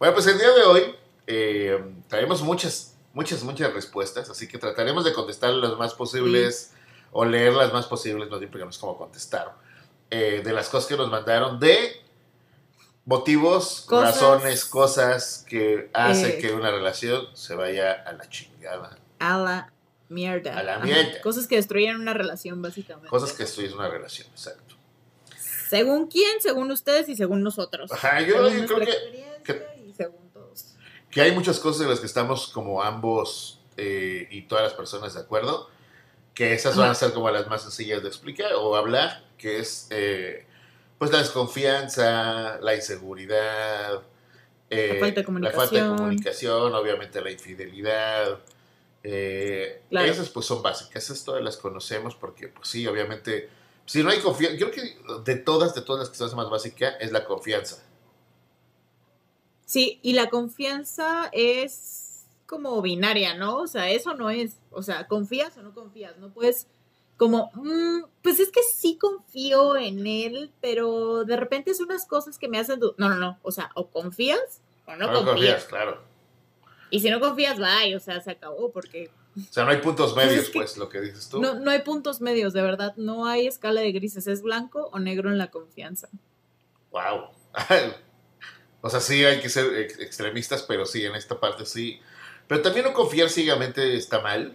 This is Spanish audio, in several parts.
Bueno, pues el día de hoy eh, traemos muchas, muchas, muchas respuestas, así que trataremos de contestar las más posibles o leer las más posibles, no bien porque no es como contestar, eh, de las cosas que nos mandaron de motivos, Cosas. razones, cosas que hacen Eh. que una relación se vaya a la chingada. A la mierda. A la Ajá. mierda. Cosas que destruyen una relación, básicamente. Cosas que es una relación, exacto. Según quién, según ustedes y según nosotros. Ajá, yo- Según yo nuestra creo que-. Que hay muchas cosas en las que estamos como ambos eh, y todas las personas de acuerdo, que esas van a ser como las más sencillas de explicar o hablar, que es eh, pues la desconfianza, la inseguridad, eh, La falta de la falta de comunicación. obviamente la infidelidad. eh, Claro. Esas pues son básicas, esas todas las conocemos porque pues sí, obviamente, si no hay confianza, creo que de todas, de todas las que son más básica es la confianza. Sí, y la confianza es como binaria, ¿no? O sea, eso no es, o sea, confías o no confías, no puedes como, mm, pues es que sí confío en él, pero de repente es unas cosas que me hacen. No, no, no, o sea, o confías o no, No confías. claro. Y si no confías, bye, o sea, se acabó, porque O sea, no hay puntos Pues medios, es que- pues, lo que dices tú. no, no hay puntos medios, de verdad, no hay escala de grises, es blanco o negro en la confianza. Wow. o sea, sí hay que ser ex- extremistas, pero sí, en esta parte sí. Pero también no confiar ciegamente está mal.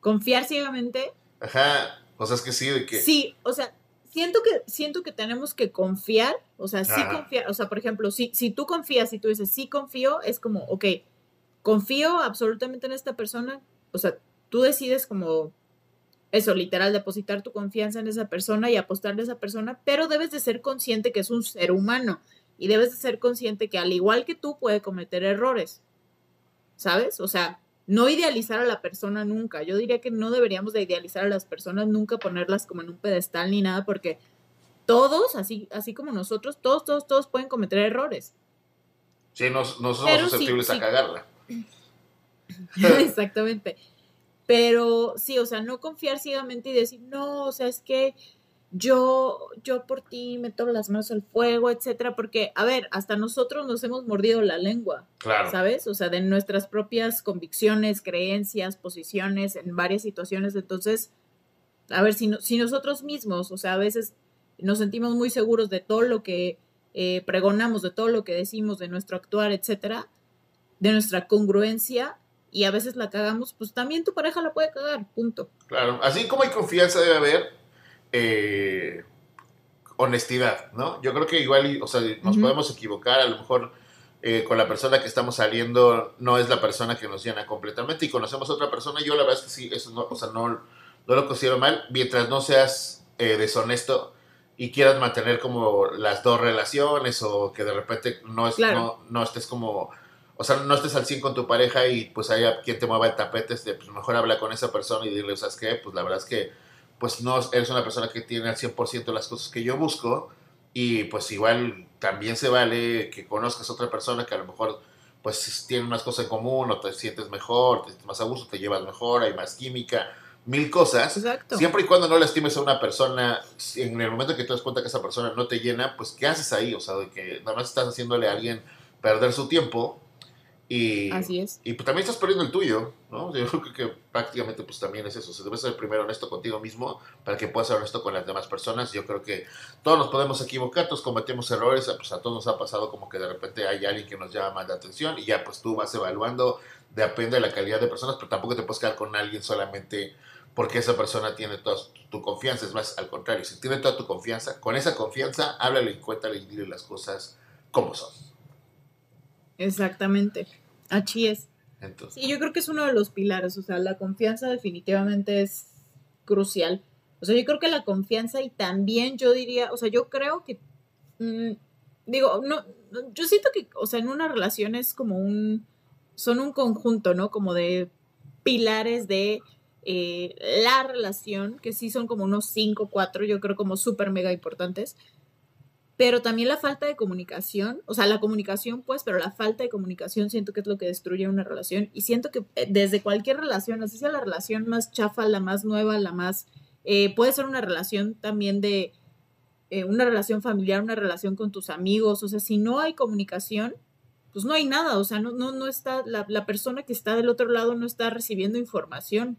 Confiar ciegamente Ajá. O sea, es que sí, de que. Sí, o sea, siento que, siento que tenemos que confiar, o sea, sí Ajá. confiar, o sea, por ejemplo, si, si tú confías y tú dices, sí confío, es como, ok, confío absolutamente en esta persona, o sea, tú decides como eso, literal, depositar tu confianza en esa persona y apostarle a esa persona, pero debes de ser consciente que es un ser humano y debes de ser consciente que al igual que tú puede cometer errores, ¿sabes? O sea, no idealizar a la persona nunca. Yo diría que no deberíamos de idealizar a las personas, nunca ponerlas como en un pedestal ni nada, porque todos, así, así como nosotros, todos, todos, todos pueden cometer errores. Sí, no, no somos Pero sí, susceptibles sí. a cagarla. Exactamente. Pero sí, o sea, no confiar ciegamente y decir, no, o sea, es que yo, yo por ti meto las manos al fuego, etcétera, porque, a ver, hasta nosotros nos hemos mordido la lengua. Claro. ¿sabes? O sea, de nuestras propias convicciones, creencias, posiciones en varias situaciones. Entonces, a ver, si, no- si nosotros mismos, o sea, a veces nos sentimos muy seguros de todo lo que eh, pregonamos, de todo lo que decimos, de nuestro actuar, etcétera, de nuestra congruencia, y a veces la cagamos, pues también tu pareja la puede cagar, punto. Claro. Así como hay confianza, debe haber eh, honestidad, ¿no? Yo creo que igual, o sea, nos podemos equivocar, a lo mejor eh, con la persona que estamos saliendo no es la persona que nos llena completamente y conocemos a otra persona. Yo la verdad es que sí, eso no, o sea, no, no lo considero mal, mientras no seas eh, deshonesto y quieras mantener como las dos relaciones o que de repente no, es, Claro. no, no estés como, o sea, no estés al 100 con tu pareja y pues haya quien te mueva el tapete, este, pues mejor habla con esa persona y dile, ¿sabes qué? Pues la verdad es que pues no eres una persona que tiene al 100% las cosas que yo busco y pues igual también se vale que conozcas a otra persona que a lo mejor pues tiene unas cosas en común o te sientes mejor, te sientes más a gusto, te llevas mejor, hay más química, mil cosas. Exacto. Siempre y cuando no lastimes a una persona, en el momento que te das cuenta que esa persona no te llena, pues ¿qué haces ahí? O sea, de que nada más estás haciéndole a alguien perder su tiempo y, Así es. y pues también estás perdiendo el tuyo, ¿no? Yo creo que prácticamente pues también es eso. O sea, debes ser primero honesto contigo mismo para que puedas ser honesto con las demás personas. Yo creo que todos nos podemos equivocar, todos cometemos errores, pues a todos nos ha pasado como que de repente hay alguien que nos llama más la atención y ya pues tú vas evaluando, depende de la calidad de personas, pero tampoco te puedes quedar con alguien solamente porque esa persona tiene toda tu confianza. Es más, al contrario, si tiene toda tu confianza, con esa confianza, háblale y cuéntale y dile las cosas como son. Exactamente. Así es. Entonces, Sí, yo creo que es uno de los pilares, o sea, la confianza definitivamente es crucial. O sea, yo creo que la confianza y también yo diría, o sea, yo creo que, mm, digo, no, no, yo siento que, o sea, en una relación es como un, son un conjunto, ¿no? Como de pilares de eh, la relación, que sí son como unos cinco, cuatro, yo creo como súper mega importantes pero también la falta de comunicación, o sea, la comunicación pues, pero la falta de comunicación siento que es lo que destruye una relación y siento que eh, desde cualquier relación, así sea la relación más chafa, la más nueva, la más, eh, puede ser una relación también de, eh, una relación familiar, una relación con tus amigos, o sea, si no hay comunicación, pues no hay nada, o sea, no, no, no está, la, la persona que está del otro lado no está recibiendo información.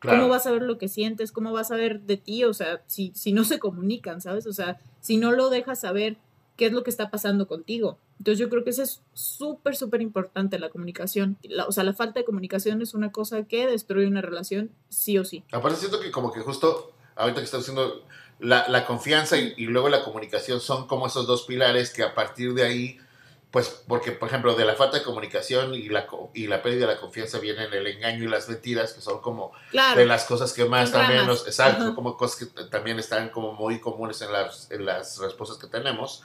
¿Cómo vas a ver lo que sientes? ¿Cómo vas a ver de ti? O sea, si, si no se comunican, ¿sabes? O sea, si no lo dejas saber qué es lo que está pasando contigo. Entonces yo creo que eso es súper, súper importante, la comunicación. o sea, la falta de comunicación es una cosa que destruye una relación sí o sí. Aparte siento que como que justo ahorita que estás diciendo, la, la confianza y, y, luego la comunicación son como esos dos pilares que a partir de ahí pues porque, por ejemplo, de la falta de comunicación y la, y la pérdida de la confianza vienen el engaño y las mentiras, que son como de las cosas que más también nos, exacto, como cosas que también están como muy comunes en las, en las respuestas que tenemos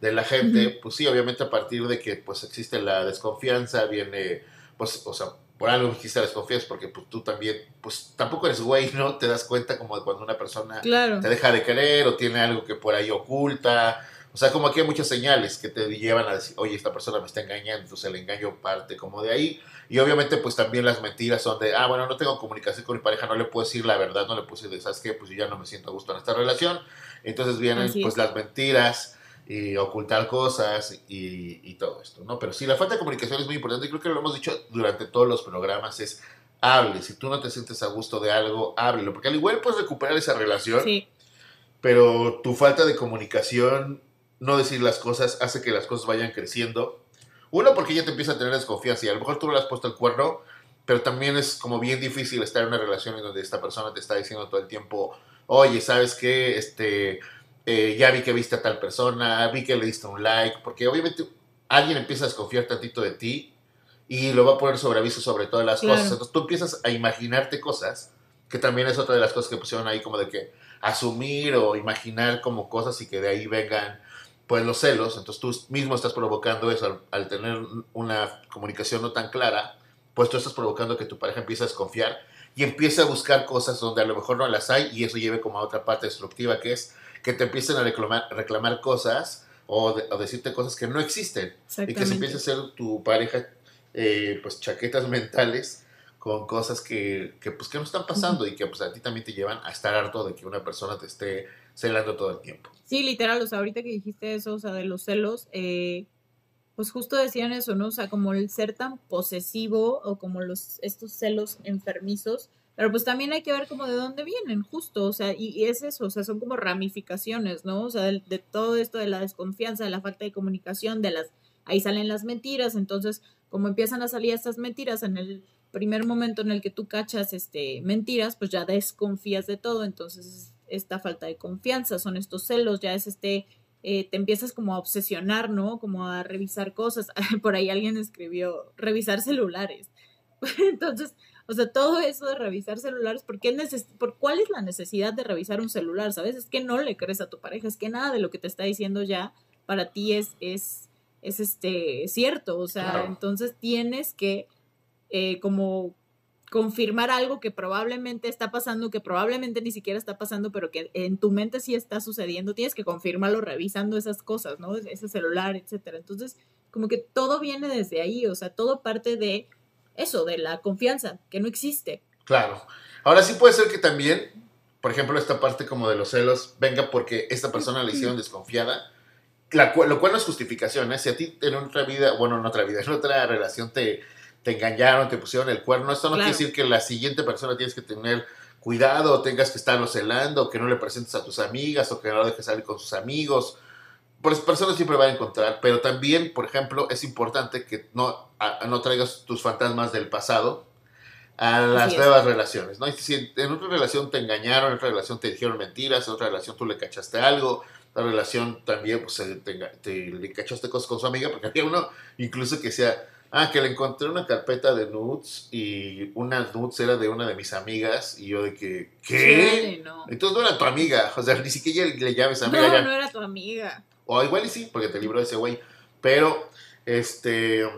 de la gente, pues sí, obviamente a partir de que pues existe la desconfianza, viene, pues, o sea, por algo existe la desconfianza, porque pues, tú también, pues tampoco eres güey, ¿no? Te das cuenta como de cuando una persona te deja de querer o tiene algo que por ahí oculta, o sea, como aquí hay muchas señales que te llevan a decir, oye, esta persona me está engañando, entonces el engaño parte como de ahí. Y obviamente, pues también las mentiras son de, ah, bueno, no tengo comunicación con mi pareja, no le puedo decir la verdad, no le puedo decir, ¿sabes qué? Pues yo ya no me siento a gusto en esta relación. Entonces vienen, pues, las mentiras y ocultar cosas y, y, todo esto, ¿no? Pero sí, la falta de comunicación es muy importante y creo que lo hemos dicho durante todos los programas, es hable. Si tú no te sientes a gusto de algo, háblelo, porque al igual puedes recuperar esa relación, sí. pero tu falta de comunicación no decir las cosas hace que las cosas vayan creciendo. Uno, porque ya te empieza a tener desconfianza y a lo mejor tú no le has puesto el cuerno, pero también es como bien difícil estar en una relación en donde esta persona te está diciendo todo el tiempo, oye, ¿sabes qué? Este, eh, ya vi que viste a tal persona, vi que le diste un like, porque obviamente alguien empieza a desconfiar tantito de ti y lo va a poner sobre aviso sobre todas las cosas. Entonces tú empiezas a imaginarte cosas, que también es otra de las cosas que pusieron ahí como de que asumir o imaginar como cosas y que de ahí vengan pues los celos, entonces tú mismo estás provocando eso al, tener una comunicación no tan clara, pues tú estás provocando que tu pareja empiece a desconfiar y empiece a buscar cosas donde a lo mejor no las hay y eso lleve como a otra parte destructiva que es que te empiecen a reclamar, reclamar cosas o, decirte cosas que no existen y que se empiece a hacer tu pareja eh, pues chaquetas mentales con cosas que, que, pues, que no están pasando y que pues a ti también te llevan a estar harto de que una persona te esté celando todo el tiempo. Sí, literal, o sea, ahorita que dijiste eso, o sea, de los celos, eh, pues justo decían eso, ¿no? O sea, como el ser tan posesivo o como los, estos celos enfermizos, pero pues también hay que ver como de dónde vienen, justo, o sea, y, es eso, o sea, son como ramificaciones, ¿no? O sea, de, de, todo esto de la desconfianza, de la falta de comunicación, de las, ahí salen las mentiras, entonces, como empiezan a salir estas mentiras en el primer momento en el que tú cachas, este, mentiras, pues ya desconfías de todo, entonces esta falta de confianza, son estos celos, ya es este, eh, te empiezas como a obsesionar, ¿no? Como a revisar cosas. Por ahí alguien escribió, revisar celulares. Entonces, o sea, todo eso de revisar celulares, ¿por, qué ¿por cuál es la necesidad de revisar un celular? ¿Sabes? Es que no le crees a tu pareja, es que nada de lo que te está diciendo ya para ti es, es, es este, cierto. O sea, entonces tienes que eh, como confirmar algo que probablemente está pasando, que probablemente ni siquiera está pasando, pero que en tu mente sí está sucediendo, tienes que confirmarlo revisando esas cosas, ¿no? Ese celular, etcétera. Entonces, como que todo viene desde ahí, o sea, todo parte de eso, de la confianza, que no existe. Claro. Ahora sí puede ser que también, por ejemplo, esta parte como de los celos venga porque esta persona le hicieron desconfiada, la lo cual no es justificación, ¿eh? Si a ti en otra vida, bueno, en otra vida, en otra relación te te engañaron, te pusieron el cuerno. Esto no quiere decir que la siguiente persona tienes que tener cuidado, o tengas que estarlo celando, que no le presentes a tus amigas, o que no lo dejes salir con sus amigos. Pues personas siempre van a encontrar, pero también, por ejemplo, es importante que no, no traigas tus fantasmas del pasado a las nuevas relaciones, ¿no? si en otra relación te engañaron, en otra relación te dijeron mentiras, en otra relación tú le cachaste algo, en otra relación también pues, te, le cachaste cosas con su amiga, porque había uno incluso que sea Ah, que le encontré una carpeta de nudes y una nudes era de una de mis amigas y yo de que, ¿qué? no. Entonces no era tu amiga, o sea, ni siquiera le llames amiga. No, no era tu amiga. O igual y sí, porque te libró de ese güey. Pero, este,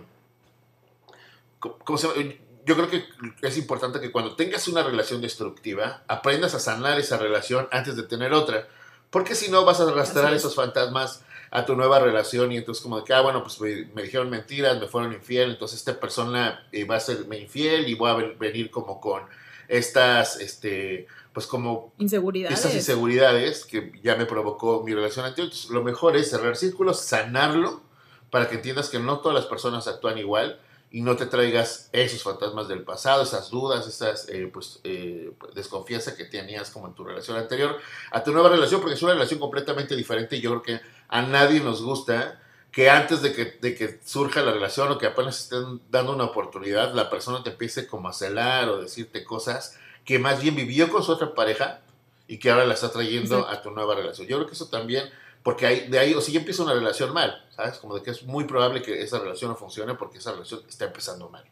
¿cómo se llama? Yo creo que es importante que cuando tengas una relación destructiva, aprendas a sanar esa relación antes de tener otra. Porque si no, vas a arrastrar esos fantasmas a tu nueva relación y entonces como de que, ah, bueno, pues me, dijeron mentiras, me fueron infiel, entonces esta persona eh, va a serme infiel y voy a venir como con estas, este, pues como inseguridades. esas inseguridades que ya me provocó mi relación anterior. Entonces, lo mejor es cerrar círculos, sanarlo, para que entiendas que no todas las personas actúan igual y no te traigas esos fantasmas del pasado, esas dudas, esas eh, pues, eh, desconfianza que tenías como en tu relación anterior a tu nueva relación, porque es una relación completamente diferente y yo creo que a nadie nos gusta que antes de que, de que surja la relación o que apenas estén dando una oportunidad, la persona te empiece como a celar o decirte cosas que más bien vivió con su otra pareja y que ahora la está trayendo a tu nueva relación. Yo creo que eso también, porque hay, de ahí, o si ya empieza una relación mal, ¿sabes? Como de que es muy probable que esa relación no funcione porque esa relación está empezando mal.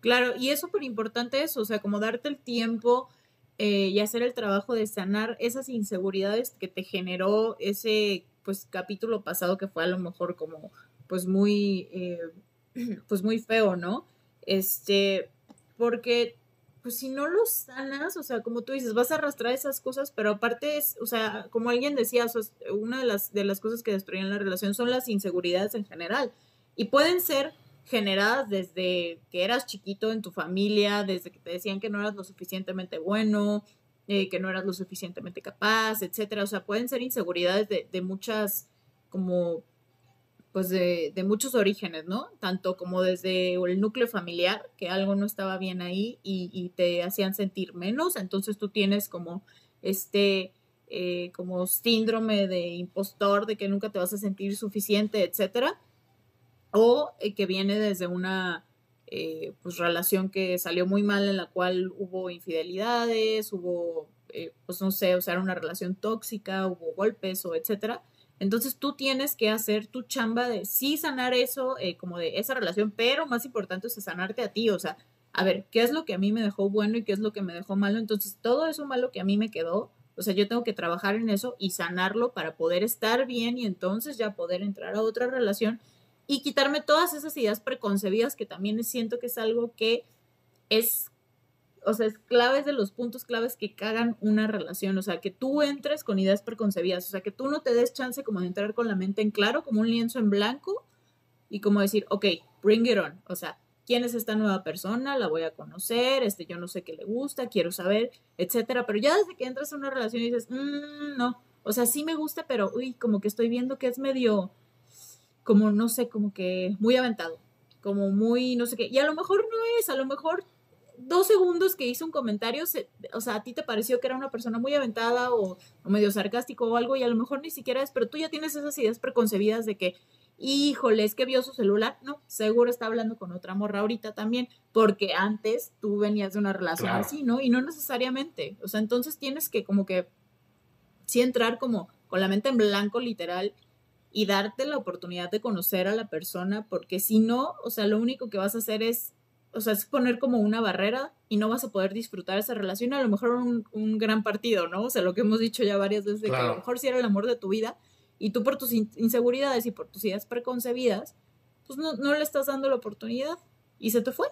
Claro, y es súper importante eso, o sea, como darte el tiempo eh, y hacer el trabajo de sanar esas inseguridades que te generó ese, pues, capítulo pasado que fue a lo mejor como, pues, muy, eh, pues, muy feo, ¿no? Este, porque pues si no lo sanas, o sea, como tú dices, vas a arrastrar esas cosas, pero aparte es, o sea, como alguien decía, una de las, de las cosas que destruyen la relación son las inseguridades en general. Y pueden ser generadas desde que eras chiquito en tu familia, desde que te decían que no eras lo suficientemente bueno, eh, que no eras lo suficientemente capaz, etcétera. O sea, pueden ser inseguridades de, de muchas como pues de, de, muchos orígenes, ¿no? Tanto como desde el núcleo familiar, que algo no estaba bien ahí y, te hacían sentir menos, entonces tú tienes como este, eh, como síndrome de impostor, de que nunca te vas a sentir suficiente, etcétera, o eh, que viene desde una eh, pues relación que salió muy mal en la cual hubo infidelidades, hubo, pues no sé, o sea, era una relación tóxica, hubo golpes o etcétera, entonces tú tienes que hacer tu chamba de sí sanar eso, eh, como de esa relación, pero más importante es sanarte a ti, o sea, a ver, ¿qué es lo que a mí me dejó bueno y qué es lo que me dejó malo? Entonces todo eso malo que a mí me quedó, o sea, yo tengo que trabajar en eso y sanarlo para poder estar bien y entonces ya poder entrar a otra relación y quitarme todas esas ideas preconcebidas que también siento que es algo que es o sea, es claves de los puntos claves que cagan una relación, o sea, que tú entres con ideas preconcebidas, o sea, que tú no te des chance como de entrar con la mente en claro, como un lienzo en blanco, y como decir, ok, bring it on, o sea, ¿quién es esta nueva persona? La voy a conocer, este, yo no sé qué le gusta, quiero saber, etcétera, pero ya desde que entras a una relación y dices, mmm, no, o sea, sí me gusta, pero, uy, como que estoy viendo que es medio, como, no sé, como que muy aventado, como muy, no sé qué, y a lo mejor no es, a lo mejor dos segundos que hizo un comentario, o sea, a ti te pareció que era una persona muy aventada o, medio sarcástico o algo y a lo mejor ni siquiera es, pero tú ya tienes esas ideas preconcebidas de que, híjole, es que vio su celular. No, seguro está hablando con otra morra ahorita también, porque antes tú venías de una relación así, ¿no? Y no necesariamente. O sea, entonces tienes que como que sí entrar como con la mente en blanco literal y darte la oportunidad de conocer a la persona, porque si no, o sea, lo único que vas a hacer es o sea, es poner como una barrera y no vas a poder disfrutar esa relación, a lo mejor un, un gran partido, ¿no? O sea, lo que hemos dicho ya varias veces, de que a lo mejor si era el amor de tu vida y tú por tus inseguridades y por tus ideas preconcebidas, pues no, no le estás dando la oportunidad y se te fue.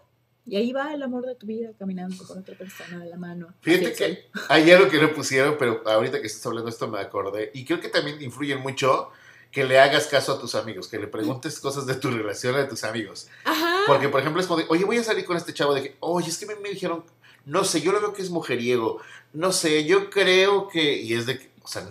Y ahí va el amor de tu vida caminando con otra persona de la mano. Fíjate que hay algo que no pusieron, pero ahorita que estás hablando de esto me acordé. Y creo que también influye mucho que le hagas caso a tus amigos, que le preguntes cosas de tu relación a tus amigos. Ajá. Porque, por ejemplo, es como de, oye, voy a salir con este chavo de que, oye, es que me, dijeron, no sé, yo lo veo que es mujeriego, no sé, yo creo que, y es de que, o sea,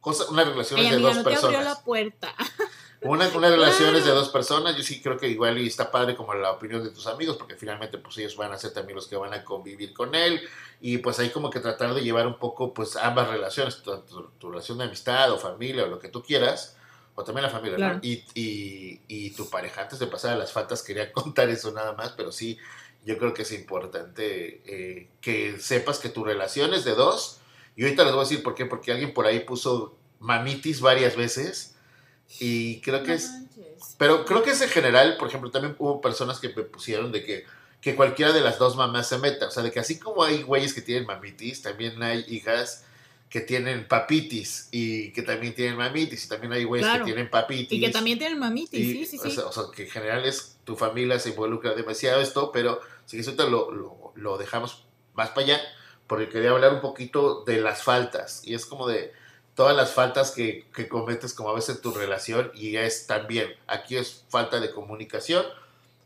cosa, una relación es de dos personas. Te abrió la puerta. Una, una relación es de dos personas, yo sí creo que igual y está padre como la opinión de tus amigos, porque finalmente pues ellos van a ser también los que van a convivir con él, y pues hay como que tratar de llevar un poco pues ambas relaciones, tu, relación de amistad o familia o lo que tú quieras, o también la familia, ¿no? Y, y, y, tu pareja, antes de pasar a las faltas, quería contar eso nada más, pero sí, yo creo que es importante eh, que sepas que tu relación es de dos, y ahorita les voy a decir por qué, porque alguien por ahí puso mamitis varias veces, y creo que es... Pero creo que es en general, por ejemplo, también hubo personas que me pusieron de que que cualquiera de las dos mamás se meta. O sea, de que así como hay güeyes que tienen mamitis, también hay hijas que tienen papitis y que también tienen mamitis y también hay güeyes que tienen papitis. Y que también tienen mamitis, sí, sí, sí. O sea, que en general es tu familia se involucra demasiado esto, pero si eso lo, lo, lo dejamos más para allá, porque quería hablar un poquito de las faltas. Y es como de todas las faltas que, que cometes como a veces en tu relación y es también, aquí es falta de comunicación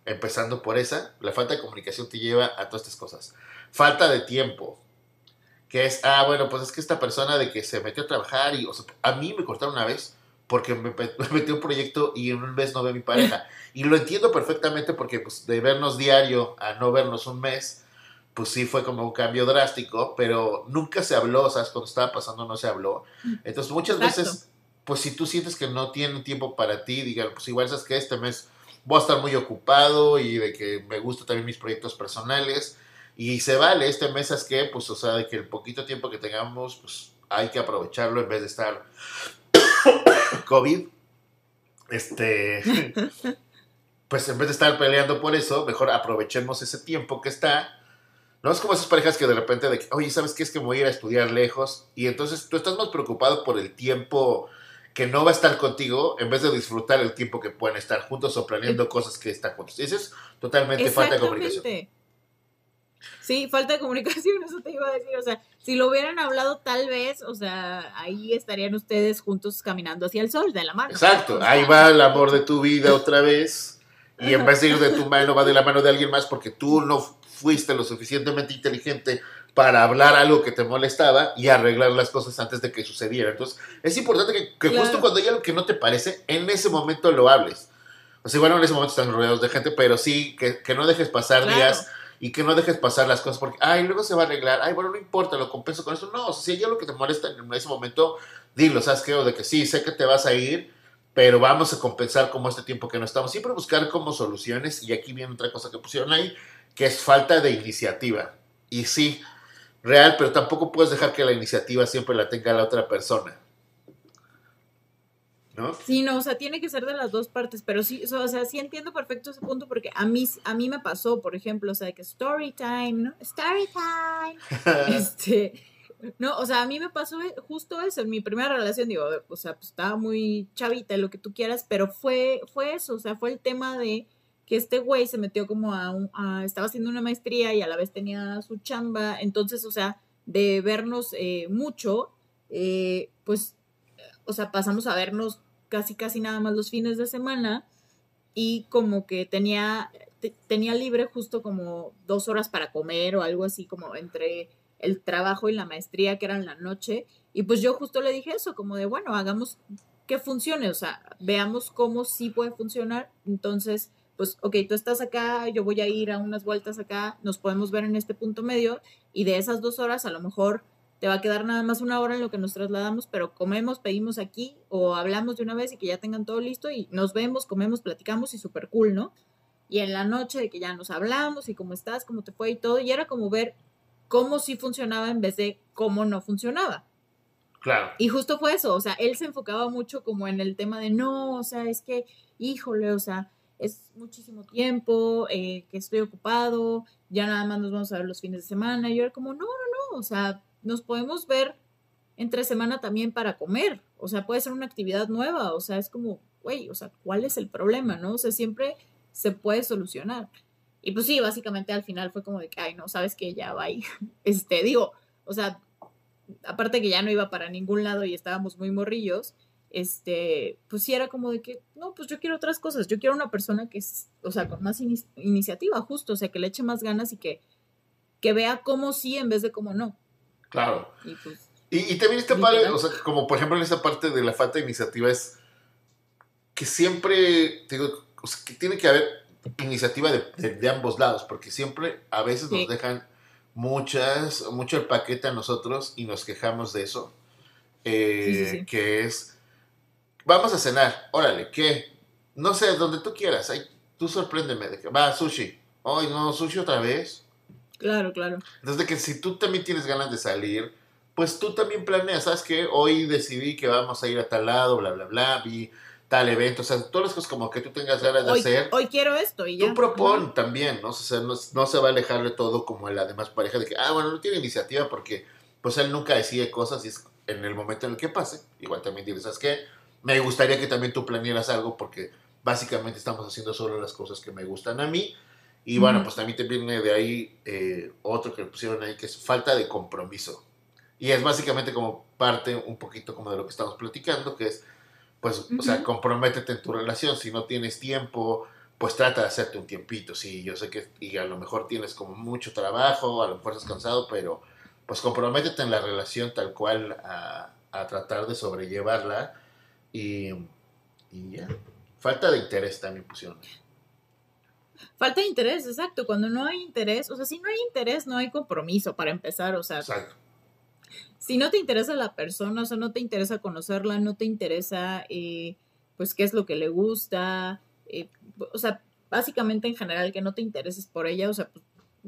empezando por esa, la falta de comunicación te lleva a todas estas cosas. Falta de tiempo. que es, ah, bueno, pues es que esta persona de que se metió a trabajar y, o sea, a mí me cortaron una vez porque me, me metí un proyecto y en un mes no ve a mi pareja. Y lo entiendo perfectamente porque pues de vernos diario a no vernos un mes, pues sí fue como un cambio drástico, pero nunca se habló, ¿sabes? Cuando estaba pasando no se habló. Entonces muchas Exacto. veces, pues si tú sientes que no tiene tiempo para ti, digan, pues igual sabes que este mes voy a estar muy ocupado y de que me gustan también mis proyectos personales. Y se vale, este mes es que, pues, o sea, de que el poquito tiempo que tengamos, pues hay que aprovecharlo en vez de estar COVID. Este, pues en vez de estar peleando por eso, mejor aprovechemos ese tiempo que está. No es como esas parejas que de repente, de oye, ¿sabes qué? Es que me voy a ir a estudiar lejos. Y entonces tú estás más preocupado por el tiempo que no va a estar contigo en vez de disfrutar el tiempo que pueden estar juntos o planeando cosas que están juntos. Y eso es totalmente falta de comunicación. Sí, falta de comunicación, eso te iba a decir. O sea, si lo hubieran hablado, tal vez, o sea, ahí estarían ustedes juntos caminando hacia el sol de la mano. Exacto, ahí va el amor de tu vida otra vez. Y en vez de ir de tu mano, va de la mano de alguien más porque tú no fuiste lo suficientemente inteligente para hablar algo que te molestaba y arreglar las cosas antes de que sucediera. Entonces, es importante que, que Claro. justo cuando hay algo que no te parece, en ese momento lo hables. O sea, bueno, en ese momento están rodeados de gente, pero sí, que, que no dejes pasar Claro. días y que no dejes pasar las cosas porque, ay, luego se va a arreglar, ay, bueno, no importa, lo compenso con eso. No, o sea, si hay algo que te molesta en ese momento, dilo, ¿sabes qué? O de que sí, sé que te vas a ir, pero vamos a compensar como este tiempo que no estamos. Siempre buscar como soluciones, y aquí viene otra cosa que pusieron ahí, que es falta de iniciativa. Y sí, real, pero tampoco puedes dejar que la iniciativa siempre la tenga la otra persona. ¿No? Sí, no, o sea, tiene que ser de las dos partes, pero sí, o sea, sí entiendo perfecto ese punto porque a mí, a mí me pasó, por ejemplo, o sea, que story time, ¿no? Story time. Este, no, o sea, a mí me pasó justo eso en mi primera relación, digo, o sea, pues estaba muy chavita, lo que tú quieras, pero fue, fue eso, o sea, fue el tema de que este güey se metió como a, un, a- estaba haciendo una maestría y a la vez tenía su chamba, entonces, o sea, de vernos eh, mucho, eh, pues, o sea, pasamos a vernos casi, casi nada más los fines de semana y como que tenía, te- tenía libre justo como dos horas para comer o algo así como entre el trabajo y la maestría que era en la noche y pues yo justo le dije eso como de bueno hagamos que funcione o sea veamos cómo sí puede funcionar entonces pues ok tú estás acá yo voy a ir a unas vueltas acá nos podemos ver en este punto medio y de esas dos horas a lo mejor te va a quedar nada más una hora en lo que nos trasladamos, pero comemos, pedimos aquí o hablamos de una vez y que ya tengan todo listo y nos vemos, comemos, platicamos y súper cool, ¿no? Y en la noche de que ya nos hablamos y cómo estás, cómo te fue y todo, y era como ver cómo sí funcionaba en vez de cómo no funcionaba. Claro. Y justo fue eso, o sea, él se enfocaba mucho como en el tema de no, o sea, es que, híjole, o sea, es muchísimo tiempo, eh, que estoy ocupado, ya nada más nos vamos a ver los fines de semana. Y yo era como, no, no, no, o sea, nos podemos ver entre semana también para comer, o sea, puede ser una actividad nueva, o sea, es como, güey, o sea, ¿cuál es el problema, no? O sea, siempre se puede solucionar. Y pues sí, básicamente al final fue como de que, ay, no, sabes que ya va ahí. Este, digo, o sea, aparte que ya no iba para ningún lado y estábamos muy morrillos, este, pues sí era como de que, no, pues yo quiero otras cosas, yo quiero una persona que es, o sea, con más ini- iniciativa, justo, o sea, que le eche más ganas y que, que vea cómo sí en vez de cómo no. Claro. Y pues, Y, y también Literal. padre, o sea, como por ejemplo en esa parte de la falta de iniciativa es que siempre, digo, o sea, que tiene que haber iniciativa de, de- de ambos lados, porque siempre a veces Sí. nos dejan muchas, mucho el paquete a nosotros y nos quejamos de eso, eh, Sí, sí, sí. que es, vamos a cenar, órale, ¿qué? No sé, donde tú quieras, ay, tú sorpréndeme, de que va, sushi, ay, no, sushi otra vez. claro, claro. Entonces, de que si tú también tienes ganas de salir, pues tú también planeas, ¿sabes qué? Hoy decidí que vamos a ir a tal lado, bla, bla, bla, vi tal evento, o sea, todas las cosas como que tú tengas ganas de Hoy, hacer, hoy quiero esto y ya. tú propon también, ¿no? O sea, no, no se va a alejarle todo como a la demás pareja de que, ah, bueno, no tiene iniciativa porque, pues él nunca decide cosas y es en el momento en el que pase, igual también dices, ¿sabes qué? Me gustaría que también tú planearas algo porque básicamente estamos haciendo solo las cosas que me gustan a mí. Y bueno, Ujú. pues también te viene de ahí eh, otro que pusieron ahí que es falta de compromiso. Y es básicamente como parte un poquito como de lo que estamos platicando, que es, pues, o sea, comprométete en tu relación. Si no tienes tiempo, pues trata de hacerte un tiempito. Sí, yo sé que y a lo mejor tienes como mucho trabajo, a lo mejor estás cansado, pero pues comprométete en la relación tal cual a, a tratar de sobrellevarla y, y ya. Falta de interés también pusieron. Falta de interés, exacto. Cuando no hay interés, o sea, si no hay interés, no hay compromiso para empezar, o sea. Exacto. Si no te interesa la persona, o sea, no te interesa conocerla, no te interesa, eh, pues, qué es lo que le gusta, eh, o sea, básicamente en general que no te intereses por ella, o sea, pues,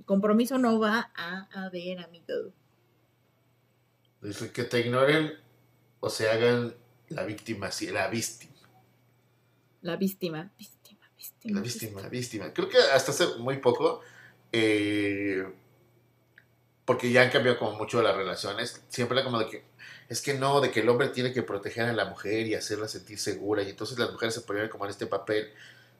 compromiso no va a haber, amigo. Dice que te ignoren o se hagan la víctima, sí, la víctima. La víctima, víctima, víctima. La víctima, víctima. Creo que hasta hace muy poco, eh, porque ya han cambiado como mucho las relaciones, siempre era como de que, es que no, de que el hombre tiene que proteger a la mujer y hacerla sentir segura, y entonces las mujeres se ponían como en este papel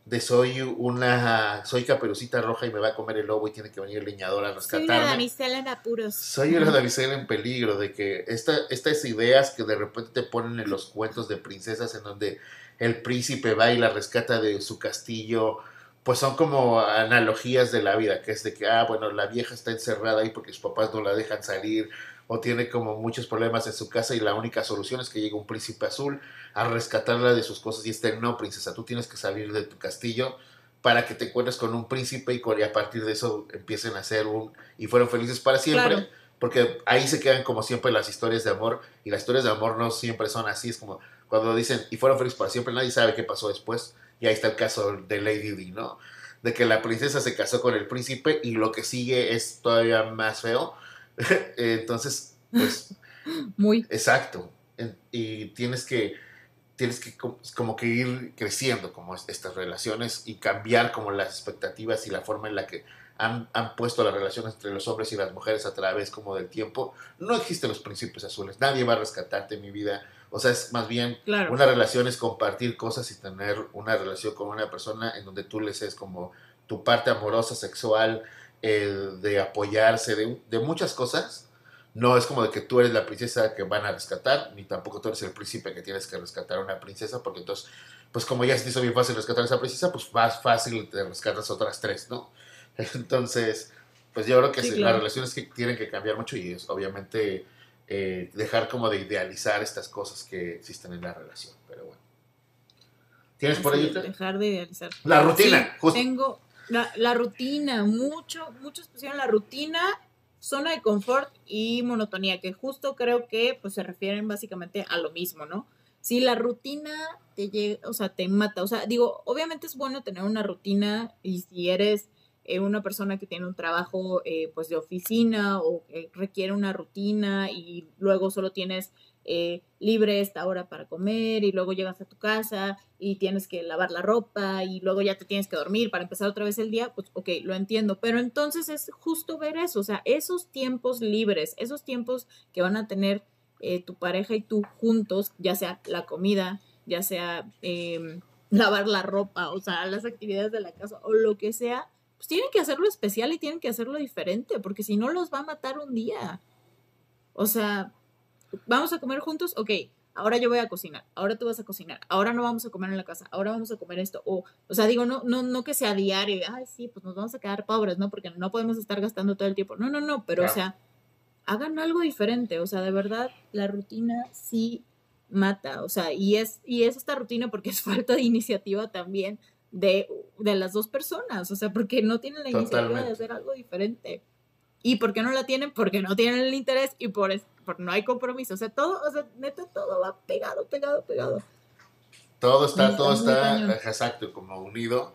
de soy una, soy caperucita roja y me va a comer el lobo y tiene que venir el leñador a Soy rescatarme. una damisela en apuros. Soy una damisela en peligro, de que esta, estas ideas que de repente te ponen en los cuentos de princesas en donde el príncipe va y la rescata de su castillo, pues son como analogías de la vida, que es de que, ah, bueno, la vieja está encerrada ahí porque sus papás no la dejan salir, o tiene como muchos problemas en su casa y la única solución es que llegue un príncipe azul a rescatarla de sus cosas y este, no, princesa, tú tienes que salir de tu castillo para que te encuentres con un príncipe y, a partir de eso empiecen a ser un... y fueron felices para siempre. Claro. Porque ahí se quedan como siempre las historias de amor y las historias de amor no siempre son así, es como cuando dicen y fueron felices para siempre, nadie sabe qué pasó después. Y ahí está el caso de Lady Di, ¿no? De que la princesa se casó con el príncipe y lo que sigue es todavía más feo. Entonces, pues, Muy. exacto. Y tienes que, tienes que com- como que ir creciendo como es- estas relaciones y cambiar como las expectativas y la forma en la que han, han puesto las relaciones entre los hombres y las mujeres a través como del tiempo. No existen los principios azules. Nadie va a rescatarte mi vida. O sea, es más bien Claro. una relación es compartir cosas y tener una relación con una persona en donde tú le seas como tu parte amorosa, sexual, el de apoyarse, de, de muchas cosas. No es como de que tú eres la princesa que van a rescatar, ni tampoco tú eres el príncipe que tienes que rescatar a una princesa, porque entonces, pues como ya se te hizo bien fácil rescatar a esa princesa, pues más fácil te rescatas otras tres, ¿no? Entonces, pues yo creo que Sí, sí, claro. las relaciones que tienen que cambiar mucho y es obviamente eh, dejar como de idealizar estas cosas que existen en la relación, pero bueno. ¿Tienes por ahí? Dejar de idealizar. La rutina, Sí, justo. Tengo la, rutina, mucho, muchos pusieron la rutina, zona de confort y monotonía, que justo creo que pues se refieren básicamente a lo mismo, ¿no? Si la rutina te llega, o sea, te mata, o sea, digo, obviamente es bueno tener una rutina y si eres eh, una persona que tiene un trabajo eh, pues de oficina o que requiere una rutina y luego solo tienes eh, libre esta hora para comer y luego llegas a tu casa y tienes que lavar la ropa y luego ya te tienes que dormir para empezar otra vez el día, pues ok, lo entiendo, pero entonces es justo ver eso, o sea, esos tiempos libres, esos tiempos que van a tener eh, tu pareja y tú juntos, ya sea la comida, ya sea eh, lavar la ropa, o sea, las actividades de la casa o lo que sea, pues tienen que hacerlo especial y tienen que hacerlo diferente, porque si no los va a matar un día. O sea, vamos a comer juntos, ok, ahora yo voy a cocinar, ahora tú vas a cocinar, ahora no vamos a comer en la casa, ahora vamos a comer esto, o, o sea, digo, no, no, no que sea diario, ay, sí, pues nos vamos a quedar pobres, ¿no? Porque no podemos estar gastando todo el tiempo, no, no, no, pero, Claro. o sea, hagan algo diferente, o sea, de verdad, la rutina sí mata, o sea, y es, y es esta rutina porque es falta de iniciativa también de, de las dos personas, o sea, porque no tienen la iniciativa de hacer algo diferente. ¿Y por qué no la tienen? Porque no tienen el interés y por, por no hay compromiso. O sea, todo, o sea, neta, todo va pegado, pegado, pegado. Todo está, Está todo está cañón. exacto, como unido.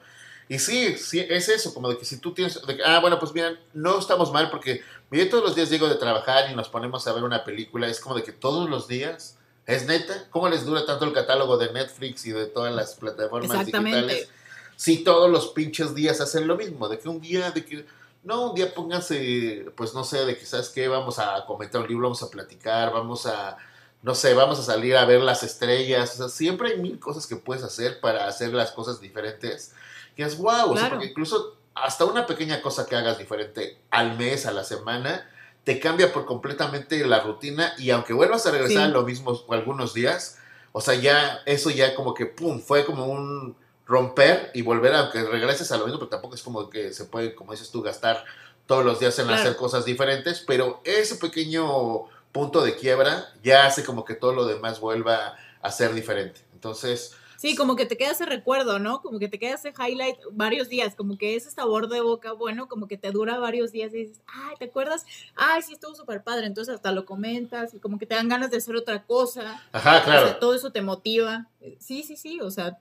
Y sí, sí, es eso, como de que si tú tienes, de que, ah, bueno, pues miren, no estamos mal porque yo todos los días llego de trabajar y nos ponemos a ver una película, es como de que todos los días, es neta, ¿cómo les dura tanto el catálogo de Netflix y de todas las plataformas digitales? Si todos los pinches días hacen lo mismo, de que un día, de que, no, un día pónganse, pues no sé, de que, ¿sabes qué? Vamos a comentar un libro, vamos a platicar, vamos a, no sé, vamos a salir a ver las estrellas. O sea, siempre hay mil cosas que puedes hacer para hacer las cosas diferentes. Y es wow, o sea, porque incluso hasta una pequeña cosa que hagas diferente al mes, a la semana, te cambia por completamente la rutina y aunque vuelvas a regresar Sí. a lo mismo algunos días, o sea, ya eso ya como que, pum, fue como un romper y volver, aunque regreses a lo mismo, pero tampoco es como que se puede, como dices tú, gastar todos los días en hacer cosas diferentes, pero ese pequeño punto de quiebra ya hace como que todo lo demás vuelva a ser diferente. Entonces, Sí, como que te queda ese recuerdo, ¿no? Como que te queda ese highlight varios días, como que ese sabor de boca bueno, como que te dura varios días y dices, ay, ¿te acuerdas? Ay, sí, estuvo súper padre, entonces hasta lo comentas y como que te dan ganas de hacer otra cosa. Ajá, claro. O sea, todo eso te motiva. Sí, sí, sí, o sea,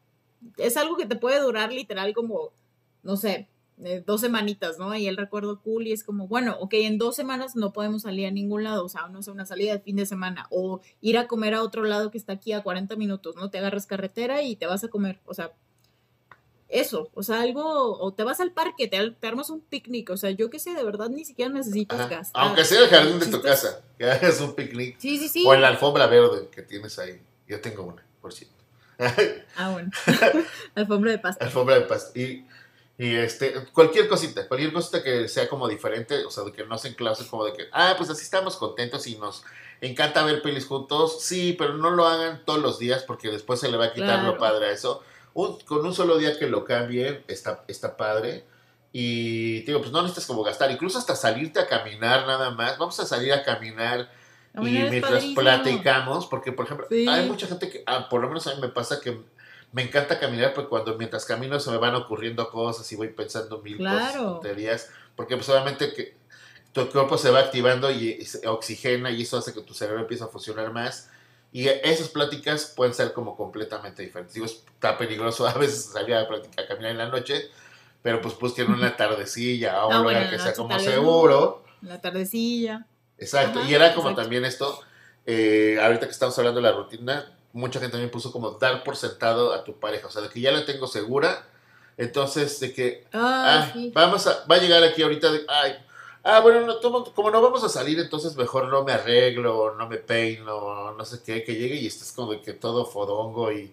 es algo que te puede durar literal como, no sé, eh, dos semanitas, ¿no? Y el recuerdo cool y es como, bueno, ok, en dos semanas no podemos salir a ningún lado, o sea, no sé, una salida de fin de semana o ir a comer a otro lado que está aquí a 40 minutos, ¿no? Te agarras carretera y te vas a comer, o sea, eso, o sea, algo, o te vas al parque, te, armas un picnic, o sea, yo qué sé, de verdad ni siquiera necesitas gastar. Aunque sea el jardín de tu casa, que hagas un picnic. Sí, sí, sí. O en la alfombra verde que tienes ahí. Yo tengo una, por cierto. Ah, bueno. alfombra de pasta. Alfombra de pasta. Y y este, cualquier cosita, cualquier cosita que sea como diferente, o sea, de que no se enclause como de que, ah, pues así estamos contentos y nos encanta ver pelis juntos. Sí, pero no lo hagan todos los días porque después se le va a quitar lo padre a eso. con un solo día que lo cambien, está, está padre. Y digo, pues no necesitas como gastar, incluso hasta salirte a caminar nada más. Vamos a salir a caminar y mientras platicamos, porque por ejemplo, hay mucha gente que, ah, por lo menos a mí me pasa que me encanta caminar porque cuando mientras camino se me van ocurriendo cosas y voy pensando mil cosas, tonterías, porque pues obviamente que tu cuerpo se va activando y, se oxigena y eso hace que tu cerebro empiece a funcionar más. Y esas pláticas pueden ser como completamente diferentes. Digo, está peligroso a veces salir a, platicar, a caminar en la noche, pero pues pues tiene una tardecilla o un lugar que sea como seguro. La tardecilla. Exacto, y era como también esto, eh, ahorita que estamos hablando de la rutina, mucha gente también puso como dar por sentado a tu pareja, o sea, de que ya la tengo segura, entonces de que ah, vamos a, va a llegar aquí ahorita, de, ay, ah, bueno, no, como no vamos a salir, entonces mejor no me arreglo, no me peino, no sé qué, que llegue y estés como de que todo fodongo y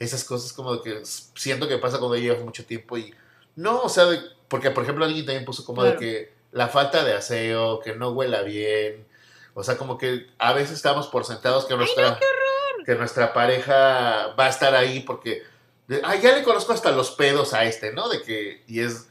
esas cosas como de que siento que pasa cuando llevas mucho tiempo y no, o sea, porque por ejemplo alguien también puso como de que la falta de aseo, que no huela bien, o sea, como que a veces estamos por sentados que nuestra que nuestra pareja va a estar ahí porque, ah, ya le conozco hasta los pedos a este, ¿no? De que, y es,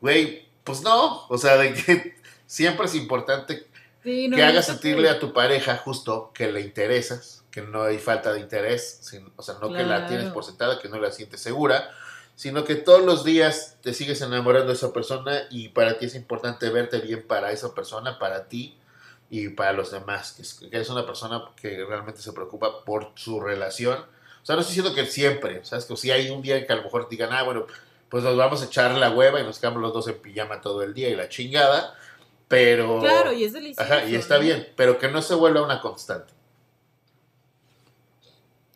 güey, pues no, o sea, de que siempre es importante que hagas sentirle a tu pareja justo que le interesas, que no hay falta de interés, o sea, no que la tienes por sentada, que no la sientes segura, sino que todos los días te sigues enamorando de esa persona y para ti es importante verte bien para esa persona, para ti, y para los demás, que, eres una persona que realmente se preocupa por su relación. O sea, no estoy diciendo que siempre, ¿sabes? Que si hay un día que a lo mejor digan, ah, bueno, pues nos vamos a echar la hueva y nos quedamos los dos en pijama todo el día y la chingada, pero... Claro, y es delicioso. Ajá, y está bien, pero que no se vuelva una constante.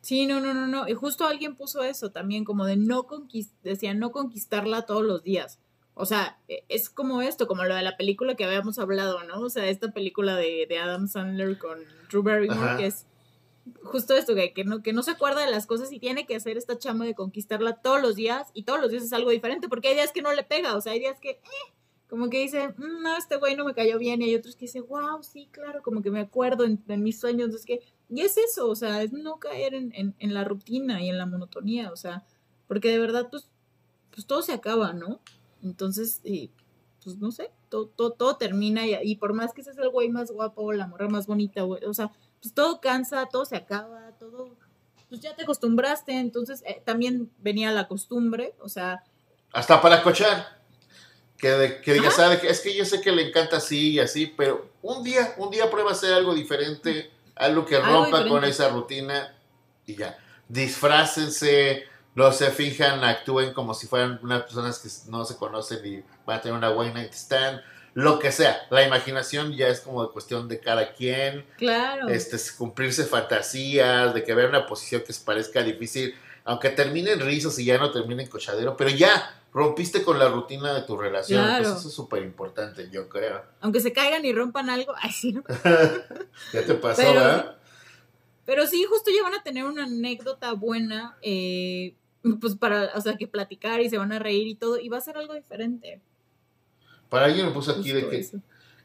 Sí, no, no, no, no. Y justo alguien puso eso también, como de no conquistar, decía, no conquistarla todos los días. O sea, e, es como esto, como lo de la película que habíamos hablado, ¿no? O sea, esta película de, de Adam Sandler con Drew Barrymore, que es justo esto, que, que, no, que no se acuerda de las cosas y tiene que hacer esta chama de conquistarla todos los días y todos los días es algo diferente, porque hay días que no le pega, o sea, hay días que, eh, como que dice, mm, no, este güey no me cayó bien, y hay otros que dice, wow, sí, claro, como que me acuerdo en, mis sueños, entonces que, y es eso, o sea, es no caer en, en, en la rutina y en la monotonía, o sea, porque de verdad, pues, pues todo se acaba, ¿no? Entonces, pues no sé, todo, todo, termina y, por más que seas el güey más guapo o la morra más bonita, o sea, pues todo cansa, todo se acaba, todo, pues ya te acostumbraste, entonces eh, también venía la costumbre, o sea... Hasta para cochar, que, que digas, ah, es que yo sé que le encanta así y así, pero un día, un día prueba a hacer algo diferente, algo que rompa con esa rutina y ya. Disfrácense, no se fijan, actúen como si fueran unas personas que no se conocen y van a tener una one night stand, lo que sea. La imaginación ya es como de cuestión de cada quien. Claro. Este, cumplirse fantasías, de que vea una posición que se parezca difícil, aunque terminen rizos y ya no terminen cochadero, pero ya rompiste con la rutina de tu relación. Claro. eso es súper importante, yo creo. Aunque se caigan y rompan algo, ay, sí. ya te pasó, ¿verdad? Pero sí, justo ya van a tener una anécdota buena. Eh, pues para, o sea, que platicar y se van a reír y todo, y va a ser algo diferente. Para alguien me puso aquí de que,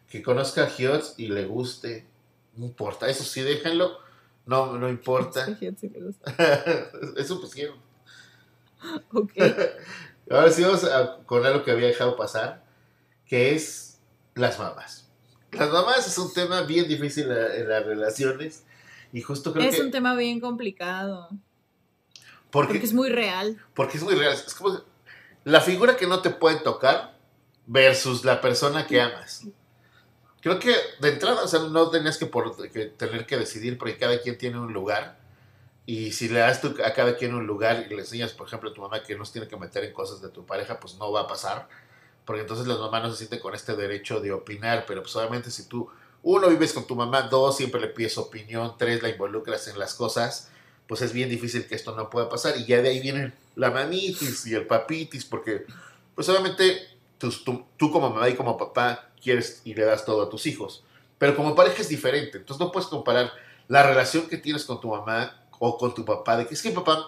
que conozca a Hiots y le guste, no importa, eso sí, déjenlo, no, no importa. eso pues quiero. Ok. Ahora sí vamos a, con algo que había dejado pasar, que es las mamás. Las mamás es un tema bien difícil en, las relaciones y justo creo es que... un tema bien complicado. Porque, porque, es muy real. Porque es muy real. Es como la figura que no te pueden tocar versus la persona que amas. Creo que de entrada, o sea, no tenías que, por, que tener que decidir porque cada quien tiene un lugar. Y si le das a cada quien un lugar y le enseñas, por ejemplo, a tu mamá que no se tiene que meter en cosas de tu pareja, pues no va a pasar. Porque entonces las mamás no se sienten con este derecho de opinar. Pero pues obviamente si tú, uno, vives con tu mamá, dos, siempre le pides opinión, tres, la involucras en las cosas, pues es bien difícil que esto no pueda pasar. Y ya de ahí viene la mamitis y el papitis, porque pues obviamente tú, tú, como mamá y como papá quieres y le das todo a tus hijos. Pero como pareja es diferente. Entonces no puedes comparar la relación que tienes con tu mamá o con tu papá. De que es que papá,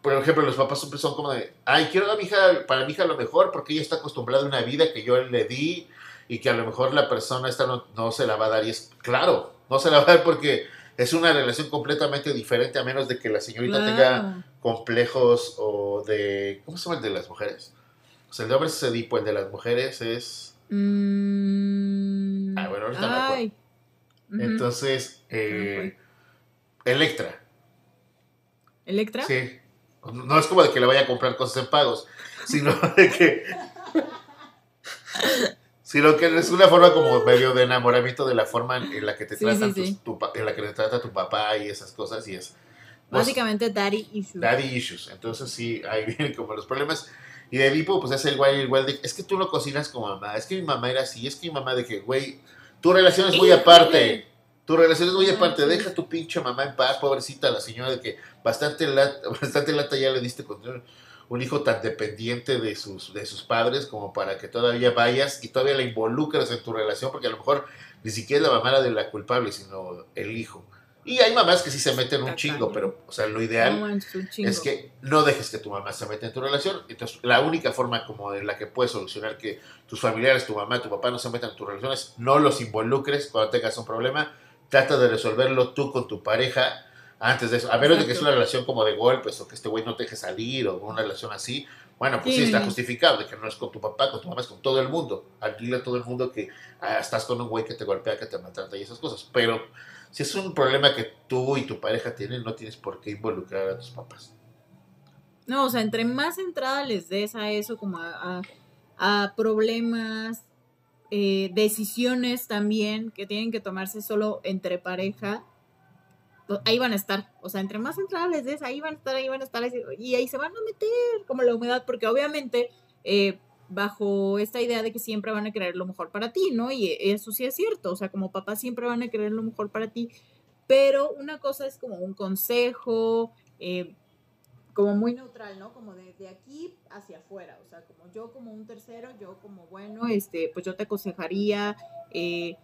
por ejemplo, los papás siempre son como de, ay, quiero a mi hija, para mi hija lo mejor porque ella está acostumbrada a una vida que yo le di y que a lo mejor la persona esta no, se la va a dar. Y es claro, no se la va a dar porque es una relación completamente diferente a menos de que la señorita tenga complejos o de, ¿cómo se llama el de las mujeres? O sea, el de hombres es Edipo, el de las mujeres es. Mm, ah, bueno, ahorita me acuerdo. Entonces, eh, Electra. ¿Electra? Sí. No es como de que le vaya a comprar cosas en pagos, sino de que. sino que es una forma como medio de enamoramiento de la forma en la que te tratan Tu, en la que te trata tu papá y esas cosas y es pues, básicamente daddy issues daddy issues entonces sí ahí vienen como los problemas y de Edipo, pues es el güey igual de, es que tú no cocinas como mamá, es que mi mamá era así, es que mi mamá de que, güey, tu relación es muy aparte. Tu relación es muy aparte, deja tu pinche mamá en paz, pobrecita, la señora de que bastante lata, bastante lata ya le diste con un hijo tan dependiente de sus, de sus padres como para que todavía vayas y todavía la involucres en tu relación, porque a lo mejor ni siquiera es la mamá de la culpable, sino el hijo. Y hay mamás que sí se meten un chingo, pero, o sea, lo ideal es que no dejes que tu mamá se meta en tu relación. Entonces, la única forma como en la que puedes solucionar que tus familiares, tu mamá, tu papá no se metan en tu relación es no los involucres cuando tengas un problema. Trata de resolverlo tú con tu pareja antes de eso. A menos de que es una relación como de golpes o que este güey no te deje salir o una relación así. Bueno, pues sí, está justificado de que no es con tu papá, con tu mamá, es con todo el mundo. Dile a todo el mundo que ah, estás con un güey que te golpea, que te maltrata y esas cosas. Pero si es un problema que tú y tu pareja tienen, no tienes por qué involucrar a tus papás. No, o sea, entre más entrada les des a eso, como a, problemas, eh, decisiones también que tienen que tomarse solo entre pareja, ahí van a estar. O sea, entre más entrada les des, ahí van a estar, ahí van a estar, y ahí se van a meter como la humedad, porque obviamente eh, bajo esta idea de que siempre van a querer lo mejor para ti, ¿no? Y eso sí es cierto, o sea, como papá siempre van a querer lo mejor para ti, pero una cosa es como un consejo, eh, como muy neutral, ¿no? Como de, de, aquí hacia afuera, o sea, como yo como un tercero, yo como bueno, este, pues yo te aconsejaría eh,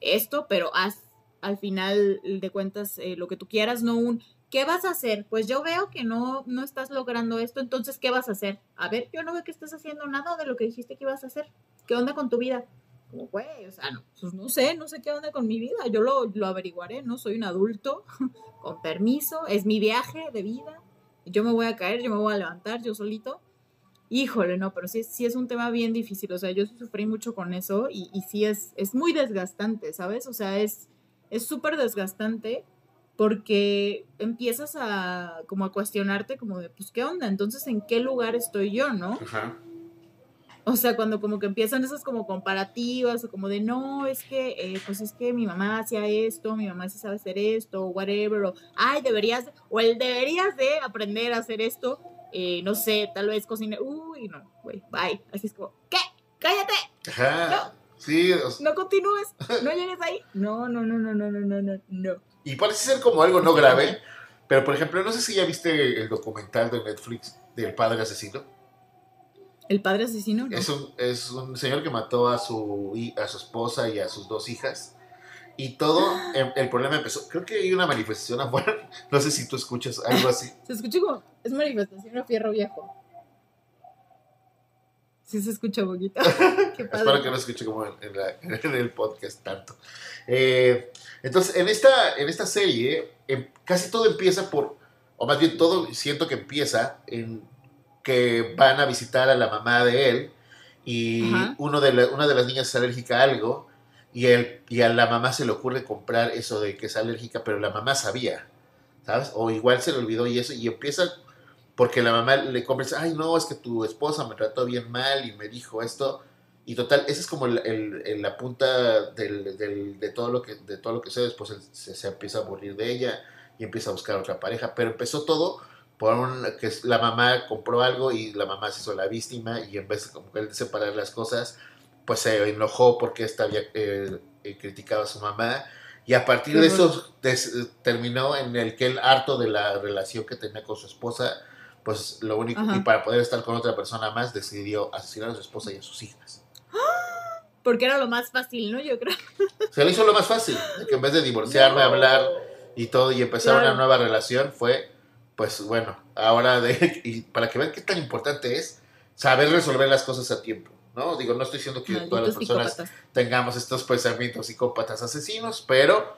esto, pero haz al final de cuentas eh, lo que tú quieras, no un ¿qué vas a hacer? Pues yo veo que no, no estás logrando esto, entonces, ¿qué vas a hacer? A ver, yo no veo que estés haciendo nada de lo que dijiste que ibas a hacer. ¿Qué onda con tu vida? Como, güey, o sea, no, pues no sé, no sé qué onda con mi vida, yo lo, lo averiguaré, ¿no? Soy un adulto, con permiso, es mi viaje de vida, yo me voy a caer, yo me voy a levantar, yo solito. Híjole, no, pero sí, sí es un tema bien difícil, o sea, yo sufrí mucho con eso y, y sí es, es muy desgastante, ¿sabes? O sea, es súper desgastante porque empiezas a como a cuestionarte como de, pues, ¿qué onda? Entonces, ¿en qué lugar estoy yo, no? Ajá. O sea, cuando como que empiezan esas como comparativas o como de, no, es que, eh, pues es que mi mamá hacía esto, mi mamá sí sabe hacer esto, o whatever, o, ay, deberías, o él deberías de aprender a hacer esto, eh, no sé, tal vez cocinar, uy, no, güey, bye. Así es como, ¿qué? ¡Cállate! Ajá. No. Sí. No continúes, no llegues ahí. No, no, no, no, no, no, no, no. Y parece ser como algo no grave, pero por ejemplo, no sé si ya viste el documental de Netflix del padre asesino. ¿El padre asesino? Es, un, es un señor que mató a su, a su esposa y a sus dos hijas. Y todo, em, el, problema empezó. Creo que hay una manifestación afuera. No sé si tú escuchas algo así. Se escucha como. Es manifestación a fierro viejo. Sí se escucha poquito. Espero que no escuche como en, en, el podcast tanto. Eh, entonces, en esta, en esta serie, em, casi todo empieza por, o más bien todo siento que empieza en que van a visitar a la mamá de él y uno de una de las niñas es alérgica a algo y, él, y a la mamá se le ocurre comprar eso de que es alérgica, pero la mamá sabía, ¿sabes? O igual se le olvidó y eso, y empieza porque la mamá le compra ay, no, es que tu esposa me trató bien mal y me dijo esto. Y total, esa es como el, la punta del, de, todo lo que, de todo lo que sé. Después se, se, empieza a aburrir de ella y empieza a buscar otra pareja. Pero empezó todo por un, que la mamá compró algo y la mamá se hizo la víctima y en vez de, como de separar las cosas, pues se enojó porque esta había eh, eh, criticado a su mamá. Y a partir de eso terminó en el que él, harto de la relación que tenía con su esposa, pues lo único, y para poder estar con otra persona más, decidió asesinar a su esposa y a sus hijas. Porque era lo más fácil, ¿no? Yo creo. Se le hizo lo más fácil, que en vez de divorciarme, hablar y todo y empezar una nueva relación, fue pues bueno, ahora de, y para que vean qué tan importante es saber resolver las cosas a tiempo, ¿no? Digo, no estoy diciendo que todas las personas tengamos estos pensamientos psicópatas asesinos, pero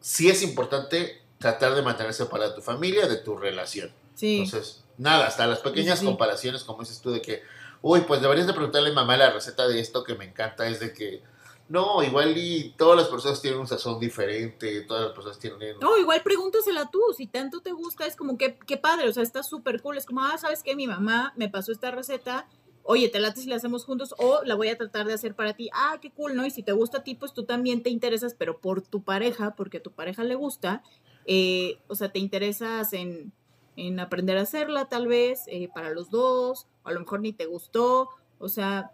sí es importante tratar de mantener separada tu familia de tu relación. Sí. Entonces, nada, hasta las pequeñas comparaciones, como dices tú, de que, uy, pues deberías de preguntarle a mi mamá la receta de esto que me encanta, es de que no, igual y todas las personas tienen un sazón diferente, todas las personas tienen... No, igual pregúntasela tú, si tanto te gusta, es como que, qué padre, o sea, está súper cool, es como, ah, ¿sabes qué? Mi mamá me pasó esta receta, oye, te late si la hacemos juntos o la voy a tratar de hacer para ti, ah, qué cool, ¿no? Y si te gusta a ti, pues tú también te interesas, pero por tu pareja, porque a tu pareja le gusta, eh, o sea, te interesas en, en aprender a hacerla tal vez, eh, para los dos, o a lo mejor ni te gustó, o sea,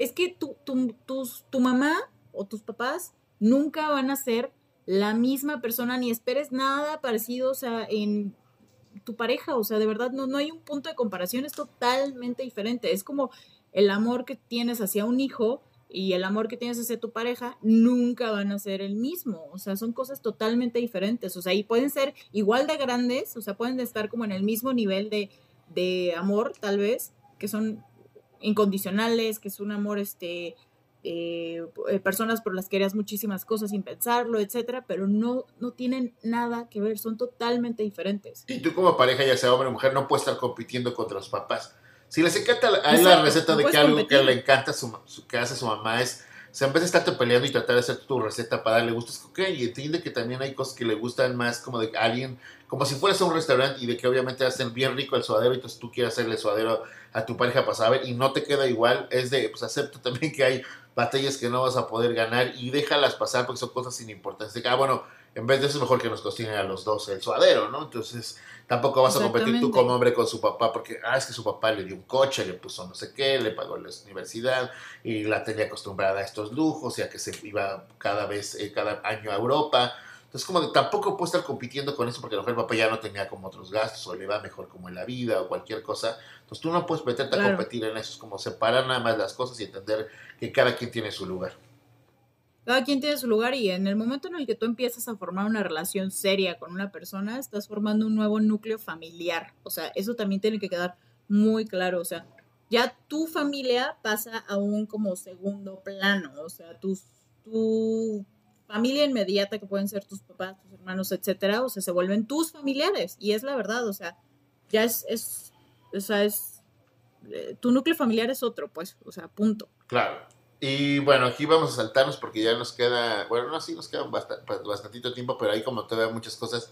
es que tu, tu, tu mamá o tus papás nunca van a ser la misma persona, ni esperes nada parecido, o sea, en tu pareja, o sea, de verdad no, no hay un punto de comparación, es totalmente diferente, es como el amor que tienes hacia un hijo y el amor que tienes hacia tu pareja nunca van a ser el mismo, o sea, son cosas totalmente diferentes, o sea, y pueden ser igual de grandes, o sea, pueden estar como en el mismo nivel de, de amor, tal vez, que son incondicionales, que es un amor, este, eh, eh, personas por las que harías muchísimas cosas sin pensarlo, etcétera, pero no, no tienen nada que ver, son totalmente diferentes. Y tú como pareja, ya sea hombre o mujer, no puedes estar compitiendo contra los papás. Si les encanta a la receta de que algo que le encanta su, que hace su mamá es o sea, en vez de estarte peleando y tratar de hacer tu receta para darle gusto, es ok, y entiende que también hay cosas que le gustan más como de alguien, como si fueras a un restaurante y de que obviamente hacen bien rico el suadero y entonces tú quieres hacerle suadero a tu pareja para saber y no te queda igual, es de, pues acepta también que hay batallas que no vas a poder ganar y déjalas pasar porque son cosas sin importancia. Ah, bueno, en vez de eso es mejor que nos cocinen a los dos el suadero, ¿no? Entonces tampoco vas a competir tú como hombre con su papá porque, ah, es que su papá le dio un coche, le puso no sé qué, le pagó la universidad y la tenía acostumbrada a estos lujos y a que se iba cada vez, eh, cada año a Europa. Entonces, como de, tampoco puedo estar compitiendo con eso porque a lo mejor el papá ya no tenía como otros gastos o le va mejor como en la vida o cualquier cosa. Entonces, tú no puedes meterte a competir en eso. Es como separar nada más las cosas y entender que cada quien tiene su lugar. Cada quien tiene su lugar y en el momento en el que tú empiezas a formar una relación seria con una persona, estás formando un nuevo núcleo familiar. O sea, eso también tiene que quedar muy claro. O sea, ya tu familia pasa a un como segundo plano. O sea, tu, tu familia inmediata, que pueden ser tus papás, tus hermanos, etcétera, o sea, se vuelven tus familiares. Y es la verdad, o sea, ya es, es o sea, es, eh, tu núcleo familiar es otro, pues, o sea, punto. Claro. Y bueno, aquí vamos a saltarnos porque ya nos queda, bueno, no, sí nos queda bastante, bastantito tiempo, pero hay como todavía muchas cosas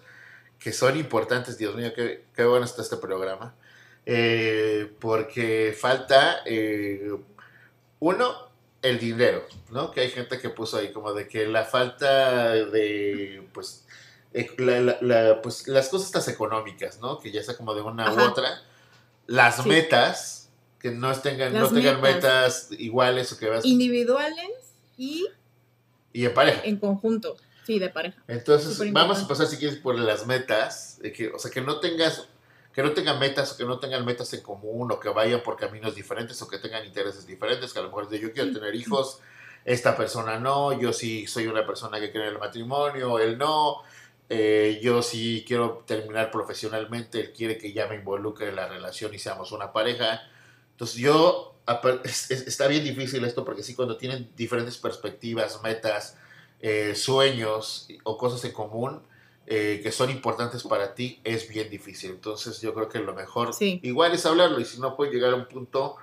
que son importantes. Dios mío, qué, qué bueno está este programa. Eh, porque falta, eh, uno, el dinero, ¿no? Que hay gente que puso ahí como de que la falta de, pues, eh, la, pues las cosas estas económicas, ¿no? Que ya sea como de una u otra. Las metas que no tengan, no tengan metas. iguales o que vas... Individuales y... Y en pareja. En conjunto, sí, de pareja. Entonces, vamos a pasar si quieres por las metas, que, o sea, que no tengas, que no tengan metas o que no tengan metas en común o que vayan por caminos diferentes o que tengan intereses diferentes, que a lo mejor de yo quiero tener hijos, esta persona no, yo sí soy una persona que quiere el matrimonio, él no, eh, yo sí quiero terminar profesionalmente, él quiere que ya me involucre en la relación y seamos una pareja. Entonces yo, está bien difícil esto porque sí, cuando tienen diferentes perspectivas, metas, eh, sueños o cosas en común eh, que son importantes para ti, es bien difícil. Entonces yo creo que lo mejor igual es hablarlo y si no puede llegar a un punto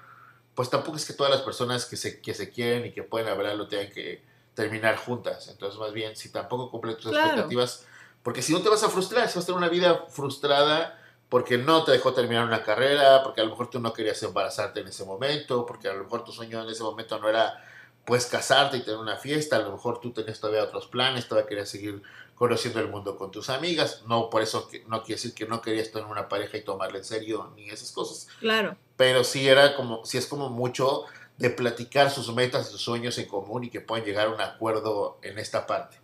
pues tampoco es que todas las personas que se, que se quieren y que pueden hablarlo tengan que terminar juntas. Entonces, más bien, si tampoco cumplen tus expectativas, porque si no te vas a frustrar, si vas a tener una vida frustrada porque no te dejó terminar una carrera, porque a lo mejor tú no querías embarazarte en ese momento, porque a lo mejor tu sueño en ese momento no era pues casarte y tener una fiesta, a lo mejor tú tenías todavía otros planes, todavía querías seguir conociendo el mundo con tus amigas, no por eso que, no quiere decir que no querías tener una pareja y tomarle en serio ni esas cosas. Claro. Pero sí era como, sí es como mucho de platicar sus metas, sus sueños en común y que puedan llegar a un acuerdo en esta parte.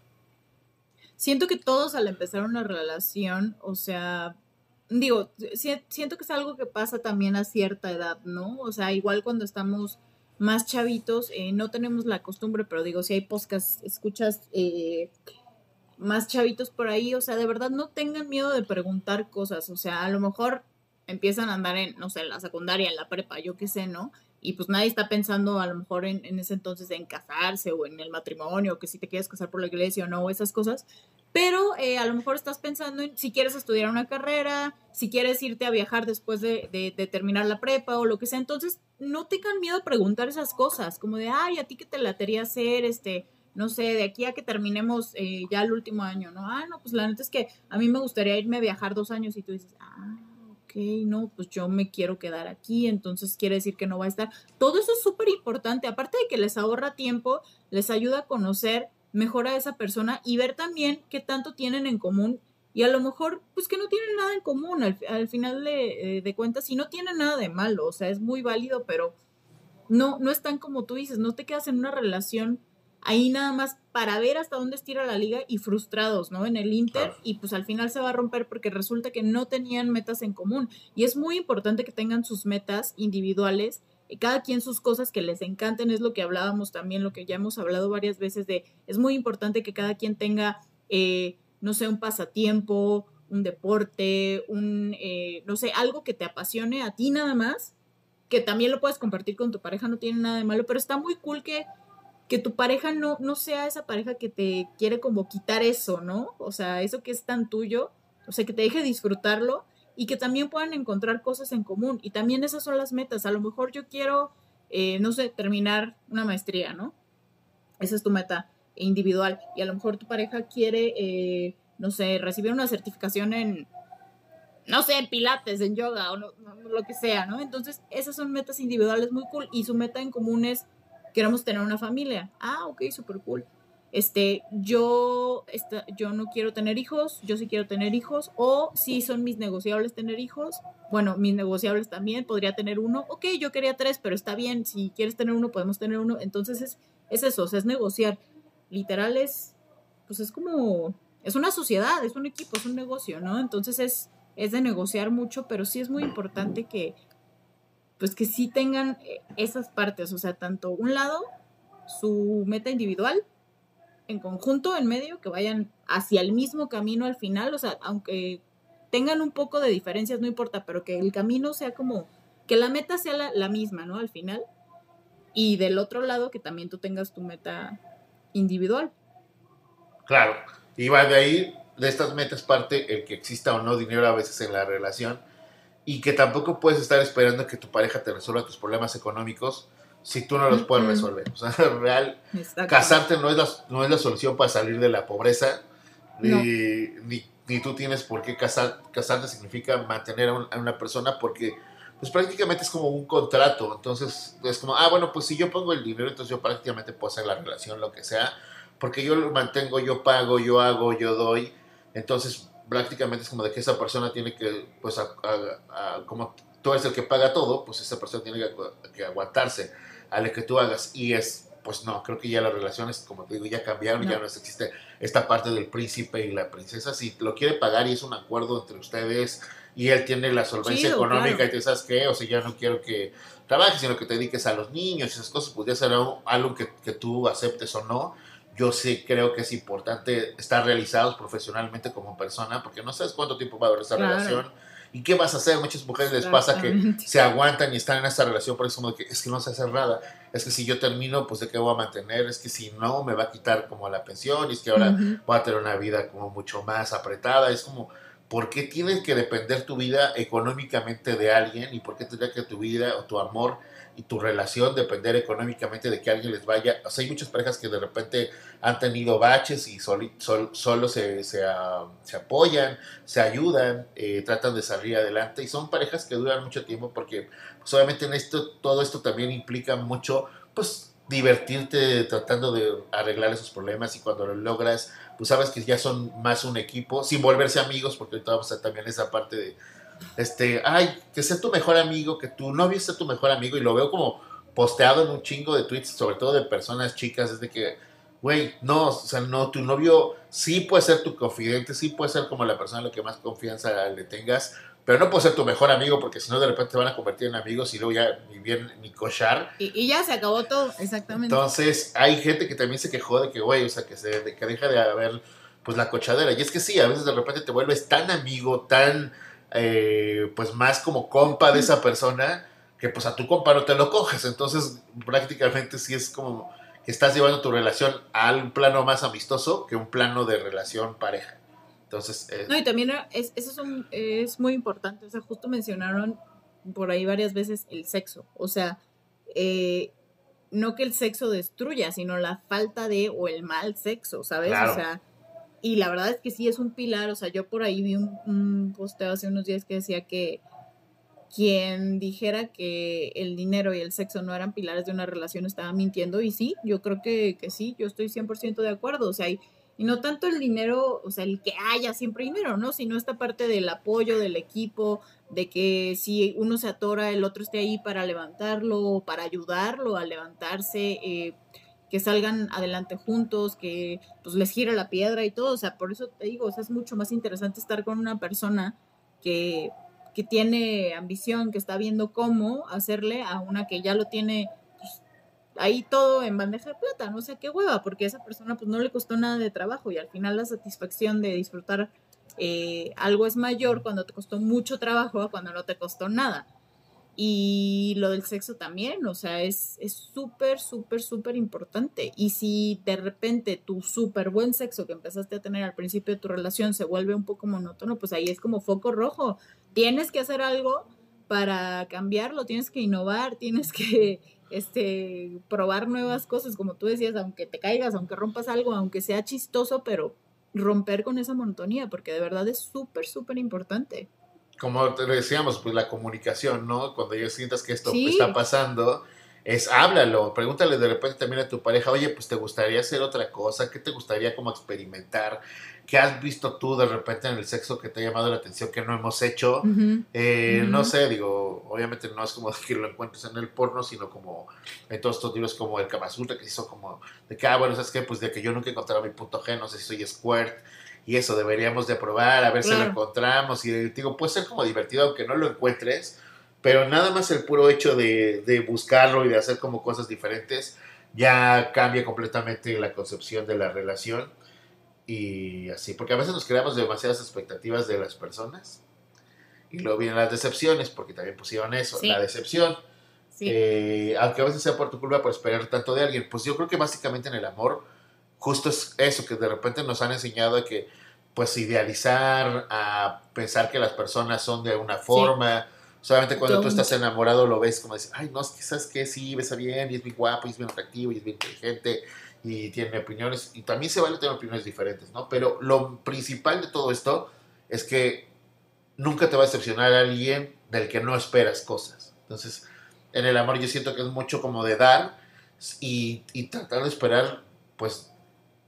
Siento que todos al empezar una relación, o sea, digo, siento que es algo que pasa también a cierta edad, ¿no? O sea, igual cuando estamos más chavitos, eh, no tenemos la costumbre, pero digo, si hay podcast, escuchas eh, más chavitos por ahí, o sea, de verdad no tengan miedo de preguntar cosas, o sea, a lo mejor empiezan a andar en, no sé, en la secundaria, en la prepa, yo qué sé, ¿no? Y pues nadie está pensando a lo mejor en, en ese entonces en casarse o en el matrimonio, que si te quieres casar por la iglesia o no, esas cosas, pero eh, a lo mejor estás pensando en si quieres estudiar una carrera, si quieres irte a viajar después de, terminar la prepa o lo que sea. Entonces, no tengan miedo a preguntar esas cosas, como de, ay, a ti que te latería hacer, este, no sé, de aquí a que terminemos eh, ya el último año, ¿no? Ah, no, pues la neta es que a mí me gustaría irme a viajar dos años y tú dices, ah, ok, no, pues yo me quiero quedar aquí, entonces quiere decir que no va a estar. Todo eso es súper importante, aparte de que les ahorra tiempo, les ayuda a conocer mejor a esa persona y ver también qué tanto tienen en común. Y a lo mejor pues que no tienen nada en común al, final de, eh, de, cuentas y no tienen nada de malo, o sea, es muy válido, pero no, no es tan como tú dices, no te quedas en una relación ahí nada más para ver hasta dónde estira la liga y frustrados, ¿no? En el Inter y pues al final se va a romper porque resulta que no tenían metas en común. Y es muy importante que tengan sus metas individuales cada quien sus cosas que les encanten, es lo que hablábamos también, lo que ya hemos hablado varias veces de, es muy importante que cada quien tenga, eh, no sé, un pasatiempo, un deporte, un, eh, no sé, algo que te apasione a ti nada más, que también lo puedes compartir con tu pareja, no tiene nada de malo, pero está muy cool que, que tu pareja no, no sea esa pareja que te quiere como quitar eso, ¿no? O sea, eso que es tan tuyo, o sea, que te deje disfrutarlo y que también puedan encontrar cosas en común. Y también esas son las metas. A lo mejor yo quiero, eh, no sé, terminar una maestría, ¿no? Esa es tu meta individual. Y a lo mejor tu pareja quiere, eh, no sé, recibir una certificación en, no sé, en pilates, en yoga o lo que sea, ¿no? Entonces, esas son metas individuales muy cool. Y su meta en común es, queremos tener una familia. Ah, ok, súper cool este, yo, yo no quiero tener hijos, yo sí quiero tener hijos, o si son mis negociables tener hijos, bueno, mis negociables también, podría tener uno, ok, yo quería tres, pero está bien, si quieres tener uno, podemos tener uno, entonces es, es eso, o sea, es negociar, literal es, pues es como, es una sociedad, es un equipo, es un negocio, ¿no? Entonces es, es de negociar mucho, pero sí es muy importante que, pues que sí tengan eh, esas partes, o sea, tanto un lado, su meta individual, en conjunto, en medio, que vayan hacia el mismo camino al final, o sea, aunque tengan un poco de diferencias, no importa, pero que el camino sea como, que la meta sea la, misma, ¿no? Al final. Y del otro lado, que también tú tengas tu meta individual. Claro, y va de ahí, de estas metas parte el que exista o no dinero a veces en la relación y que tampoco puedes estar esperando que tu pareja te resuelva tus problemas económicos si tú no los puedes resolver. O sea, real, casarte no es, la, no es la solución para salir de la pobreza, ni, ni, tú tienes por qué casar, casarte significa mantener a, una persona porque pues prácticamente es como un contrato, entonces es como, ah, bueno, pues si yo pongo el dinero, entonces yo prácticamente puedo hacer la relación, lo que sea, porque yo lo mantengo, yo pago, yo hago, yo doy, entonces prácticamente es como de que esa persona tiene que, pues, como tú eres el que paga todo, pues esa persona tiene que, que aguantarse a lo que tú hagas. Y es, pues no, creo que ya las relaciones, como te digo, ya cambiaron, ya no. existe esta parte del príncipe y la princesa. Si lo quiere pagar y es un acuerdo entre ustedes y él tiene la solvencia económica y te sabes qué, o sea, ya no quiero que trabajes, sino que te dediques a los niños y esas cosas, podría ser algo, que, que tú aceptes o no yo sí creo que es importante estar realizados profesionalmente como persona, porque no sabes cuánto tiempo va a durar esa relación ¿Y qué vas a hacer? Muchas mujeres les pasa que se aguantan y están en esa relación por eso que es que no se hace nada. Es que si yo termino, pues de qué voy a mantener. Es que si no, me va a quitar como la pensión. Y es que ahora voy a tener una vida como mucho más apretada. Es como, ¿por qué tienes que depender tu vida económicamente de alguien? ¿Y por qué tendría que tu vida o tu amor y tu relación depender económicamente de que alguien les vaya? O sea, hay muchas parejas que de repente han tenido baches y solo se, se, ah, se, apoyan, se ayudan, eh, tratan de salir adelante y son parejas que duran mucho tiempo porque pues, obviamente en esto, todo esto también implica mucho, pues divertirte tratando de arreglar esos problemas y cuando lo logras, pues sabes que ya son más un equipo, sin volverse amigos, porque ahorita vamos a también esa parte de, este, ay, que sea tu mejor amigo, que tu novio sea tu mejor amigo, y lo veo como posteado en un chingo de tweets, sobre todo de personas chicas, es de que, güey, no, o sea, no, tu novio sí puede ser tu confidente, sí puede ser como la persona a la que más confianza le tengas, pero no puede ser tu mejor amigo porque si no de repente te van a convertir en amigos y luego ya ni bien ni cochar. Y, ya se acabó todo, exactamente. Entonces hay gente que también se quejó de que, güey, o sea, que, se, de que deja de haber pues la cochadera. Y es que sí, a veces de repente te vuelves tan amigo, tan, eh, pues más como compa de esa persona, que pues a tu compa no te lo coges. Entonces prácticamente sí es como que estás llevando tu relación a un plano más amistoso que un plano de relación pareja. Entonces, eh, no, y también es, eso es, muy importante. O sea, justo mencionaron por ahí varias veces el sexo. O sea, eh, no que el sexo destruya, sino la falta de o el mal sexo, ¿sabes? O sea, y la verdad es que sí es un pilar. O sea, yo por ahí vi un, posteo hace unos días que decía que quien dijera que el dinero y el sexo no eran pilares de una relación estaba mintiendo. Y sí, yo creo que, que sí, yo estoy 100% de acuerdo. O sea, hay y no tanto el dinero, o sea, el que haya siempre dinero, ¿no? Sino esta parte del apoyo del equipo, de que si uno se atora, el otro esté ahí para levantarlo, para ayudarlo a levantarse, eh, que salgan adelante juntos, que pues les gire la piedra y todo. O sea, por eso te digo, o sea, es mucho más interesante estar con una persona que, que tiene ambición, que está viendo cómo hacerle a una que ya lo tiene ahí todo en bandeja de plata, no sé qué hueva, porque a esa persona pues no le costó nada de trabajo y al final la satisfacción de disfrutar eh, algo es mayor cuando te costó mucho trabajo a cuando no te costó nada. Y lo del sexo también, o sea, es súper, súper, súper importante. Y si de repente tu súper buen sexo que empezaste a tener al principio de tu relación se vuelve un poco monótono, pues ahí es como foco rojo. Tienes que hacer algo para cambiarlo, tienes que innovar, tienes que este, probar nuevas cosas, como tú decías, aunque te caigas, aunque rompas algo, aunque sea chistoso, pero romper con esa monotonía, porque de verdad es súper, súper importante. Como te decíamos, pues la comunicación, ¿no? Cuando ya sientas que esto está pasando, es háblalo, pregúntale de repente también a tu pareja, oye, pues te gustaría hacer otra cosa, ¿qué te gustaría como experimentar? ¿Qué has visto tú de repente en el sexo que te ha llamado la atención que no hemos hecho? Eh, no sé, digo, obviamente no es como que lo encuentres en el porno, sino como en todos estos libros como el Kama Sutra, que hizo como de que, ah, bueno, ¿sabes qué? Pues de que yo nunca he encontrado mi punto G, no sé si soy squirt, y eso deberíamos de probar, a ver si lo encontramos, y digo, puede ser como divertido aunque no lo encuentres, pero nada más el puro hecho de, de buscarlo y de hacer como cosas diferentes ya cambia completamente la concepción de la relación y así, porque a veces nos creamos demasiadas expectativas de las personas y luego vienen las decepciones, porque también pusieron eso, la decepción. Eh, aunque a veces sea por tu culpa por esperar tanto de alguien, pues yo creo que básicamente en el amor justo es eso, que de repente nos han enseñado a que pues idealizar, a pensar que las personas son de una forma, solamente cuando tú estás enamorado lo ves como decir, ay no, quizás que sí, besa bien y es muy guapo y es bien atractivo y es bien inteligente y tiene opiniones, y también se vale tener opiniones diferentes, ¿no? Pero lo principal de todo esto es que nunca te va a decepcionar a alguien del que no esperas cosas. Entonces, en el amor yo siento que es mucho como de dar y, y tratar de esperar, pues,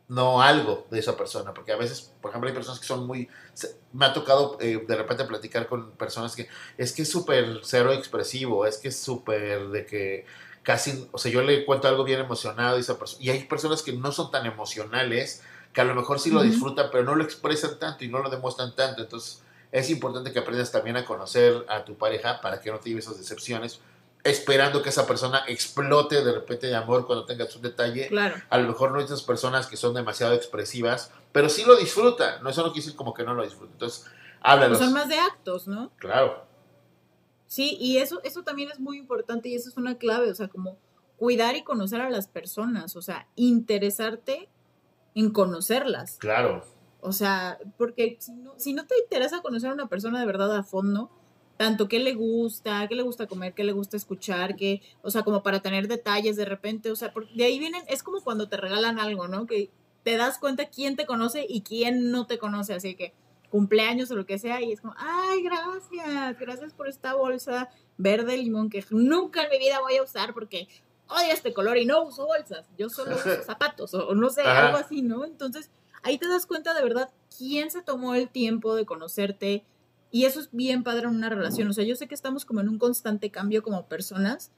no algo de esa persona, porque a veces, por ejemplo, hay personas que son muy... Me ha tocado eh, de repente platicar con personas que es que es súper cero expresivo, es que es súper de que casi, o sea, yo le cuento algo bien emocionado y, esa y hay personas que no son tan emocionales, que a lo mejor sí lo disfrutan, pero no lo expresan tanto y no lo demuestran tanto. Entonces, es importante que aprendas también a conocer a tu pareja para que no te lleves esas decepciones, esperando que esa persona explote de repente de amor cuando tengas un detalle. Claro. A lo mejor no hay esas personas que son demasiado expresivas, pero sí lo disfrutan. No, eso no quiere decir como que no lo disfrutan. Entonces, háblalos. son más de actos, ¿no? Claro. Sí, y eso, eso también es muy importante y eso es una clave, o sea, como cuidar y conocer a las personas, o sea, interesarte en conocerlas. Claro. O sea, porque si no, si no te interesa conocer a una persona de verdad a fondo, tanto qué le gusta, qué le gusta comer, qué le gusta escuchar, qué, o sea, como para tener detalles de repente, o sea, de ahí vienen, es como cuando te regalan algo, ¿no? Que te das cuenta quién te conoce y quién no te conoce, así que cumpleaños o lo que sea, y es como, ay, gracias, gracias por esta bolsa verde limón que nunca en mi vida voy a usar porque odio este color y no uso bolsas, yo solo uso zapatos o no sé, algo así, ¿no? Entonces, ahí te das cuenta de verdad quién se tomó el tiempo de conocerte, y eso es bien padre en una relación. O sea, yo sé que estamos como en un constante cambio como personas,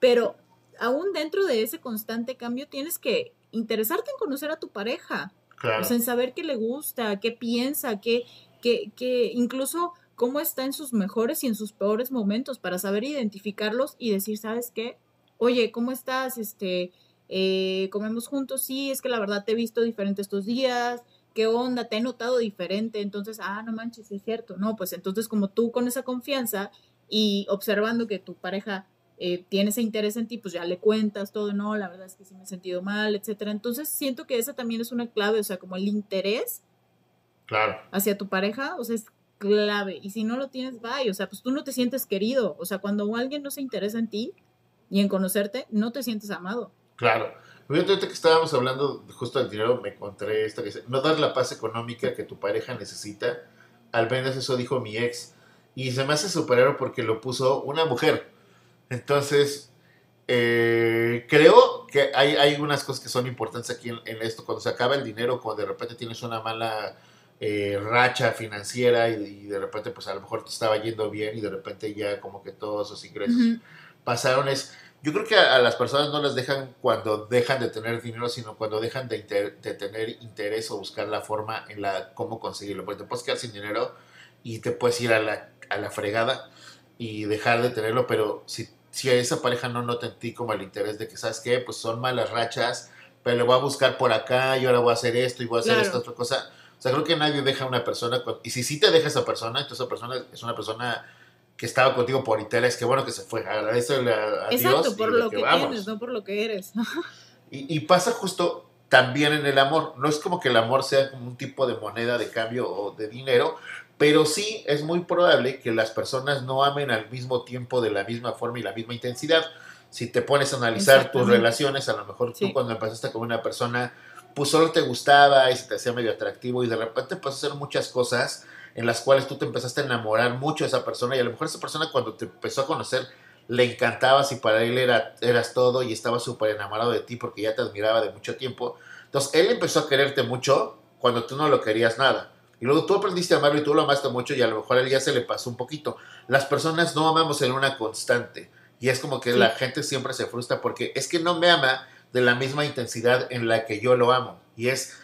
pero aún dentro de ese constante cambio tienes que interesarte en conocer a tu pareja. Claro. O sea, en saber qué le gusta, qué piensa, qué, qué, qué, incluso cómo está en sus mejores y en sus peores momentos para saber identificarlos y decir, ¿sabes qué? Oye, ¿cómo estás? Este, eh, comemos juntos, sí, es que la verdad te he visto diferente estos días, ¿qué onda? ¿Te he notado diferente? Entonces, ah, no manches, es cierto. No, pues entonces como tú con esa confianza y observando que tu pareja eh, tiene ese interés en ti, pues ya le cuentas todo, no, la verdad es que sí me he sentido mal, etcétera. Entonces siento que esa también es una clave, o sea, como el interés claro. hacia tu pareja, o sea, es clave. Y si no lo tienes, bye, o sea, pues tú no te sientes querido. O sea, cuando alguien no se interesa en ti y en conocerte, no te sientes amado. Claro. Fíjate que estábamos hablando justo del dinero, me encontré esta que dice, no dar la paz económica que tu pareja necesita, al menos eso dijo mi ex, y se me hace superar porque lo puso una mujer. Entonces, eh, creo que hay, hay unas cosas que son importantes aquí en, esto, cuando se acaba el dinero, cuando de repente tienes una mala eh, racha financiera y, de repente pues a lo mejor te estaba yendo bien y de repente ya como que todos esos ingresos pasaron, es yo creo que a, las personas no las dejan cuando dejan de tener dinero, sino cuando dejan de, tener interés o buscar la forma en la cómo conseguirlo. Porque te puedes quedar sin dinero y te puedes ir a la, a la fregada y dejar de tenerlo, pero si, si a esa pareja no nota en ti como el interés de que, ¿sabes qué? Pues son malas rachas, pero le voy a buscar por acá y ahora voy a hacer esto y voy a hacer esta otra cosa. O sea, creo que nadie deja a una persona, y si sí te deja esa persona, entonces esa persona es una persona que estaba contigo por interés, qué bueno que se fue, agradecele a, a Exacto, por lo que, tienes, no por lo que eres. y, pasa justo también en el amor, no es como que el amor sea como un tipo de moneda de cambio o de dinero, pero sí es muy probable que las personas no amen al mismo tiempo de la misma forma y la misma intensidad. Si te pones a analizar tus relaciones, a lo mejor tú cuando empezaste con una persona, pues solo te gustaba y se te hacía medio atractivo y de repente puedes hacer muchas cosas en las cuales tú te empezaste a enamorar mucho de esa persona y a lo mejor esa persona cuando te empezó a conocer le encantabas y para él era, eras todo y estaba súper enamorado de ti porque ya te admiraba de mucho tiempo. Entonces él empezó a quererte mucho cuando tú no lo querías nada. Y luego tú aprendiste a amarlo y tú lo amaste mucho y a lo mejor a él ya se le pasó un poquito. Las personas no amamos en una constante y es como que la gente siempre se frustra porque es que no me ama de la misma intensidad en la que yo lo amo. Y es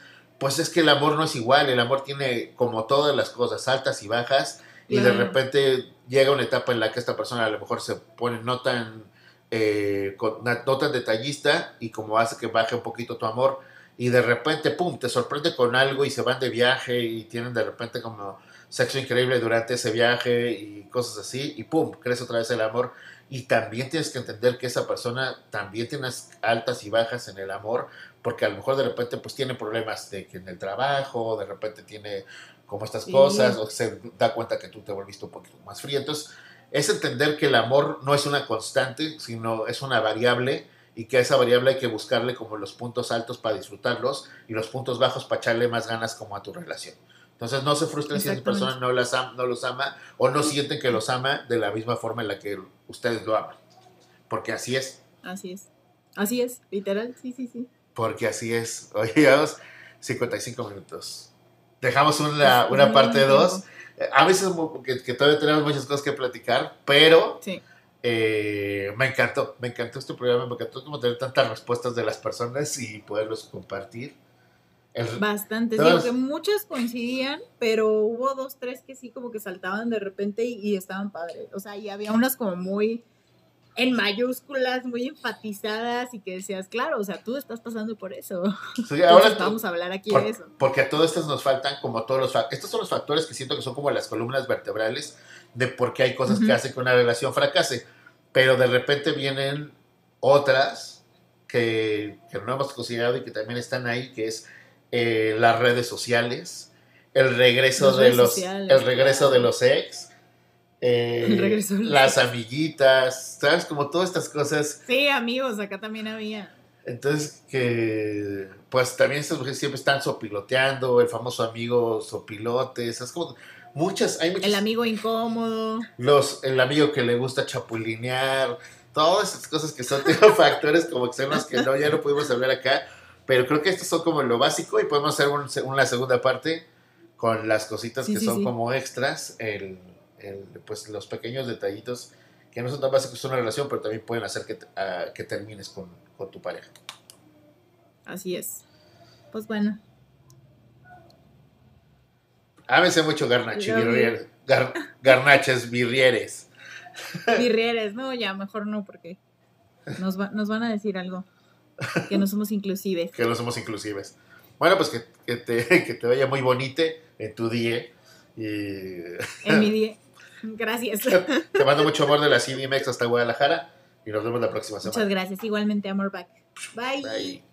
pues es que el amor no es igual, el amor tiene como todas las cosas, altas y bajas, y de repente llega una etapa en la que esta persona a lo mejor se pone no tan, eh, no tan detallista y como hace que baje un poquito tu amor, y de repente, pum, te sorprende con algo y se van de viaje y tienen de repente como sexo increíble durante ese viaje y cosas así, y pum, crece otra vez el amor. Y también tienes que entender que esa persona también tiene altas y bajas en el amor, porque a lo mejor de repente pues tiene problemas de que en el trabajo, de repente tiene como estas cosas, o se da cuenta que tú te volviste un poquito más frío. Entonces, es entender que el amor no es una constante, sino es una variable y que a esa variable hay que buscarle como los puntos altos para disfrutarlos y los puntos bajos para echarle más ganas como a tu relación. Entonces no se frustren si esa persona no, las no los ama o no sienten que los ama de la misma forma en la que ustedes lo aman. Porque así es. Así es. Así es, literal, sí, sí, sí porque así es. Hoy llevamos 55 minutos. Dejamos una, una parte 2. A veces que, todavía tenemos muchas cosas que platicar, pero eh, me encantó, me encantó este programa, me encantó como tener tantas respuestas de las personas y poderlos compartir. Bastante, digo que muchas coincidían, pero hubo dos, tres que sí como que saltaban de repente y, y estaban padres. O sea, y había unas como muy en mayúsculas, muy enfatizadas y que decías, claro, o sea, tú estás pasando por eso. Sí, ahora vamos a hablar aquí de eso. Porque a todos estos nos faltan como todos los factores. Estos son los factores que siento que son como las columnas vertebrales de por qué hay cosas que hacen que una relación fracase. Pero de repente vienen otras que, que no hemos considerado y que también están ahí, que es eh, las redes sociales, el regreso Las de los, sociales, el regreso claro. de los ex, eh, las amiguitas, ¿sabes? Como todas estas cosas. Sí, amigos, acá también había. Entonces, que pues también estas mujeres siempre están sopiloteando, el famoso amigo sopilote, esas como muchas, hay muchas, El amigo incómodo. los, el amigo que le gusta chapulinear, todas esas cosas que son factores como los que no, ya no pudimos hablar acá, pero creo que estos son como lo básico y podemos hacer un- una segunda parte con las cositas Sí, que sí, son sí. como extras, el, el, pues los pequeños detallitos que no son tan básicos en una relación, pero también pueden hacer que, que termines con, con tu pareja. Así es. Pues bueno. Ámese mucho garnache, birrieres, gar- garnaches birrieres. Birrieres, no, ya mejor no, porque nos, va- nos van a decir algo. Que no somos inclusives. que no somos inclusives. Bueno, pues que, que te, que te vaya muy bonite en tu día. Y En mi día. Gracias. te mando mucho amor de la CDMX hasta Guadalajara. Y nos vemos la próxima semana. Muchas gracias. Igualmente, Amor Back. Bye. Bye.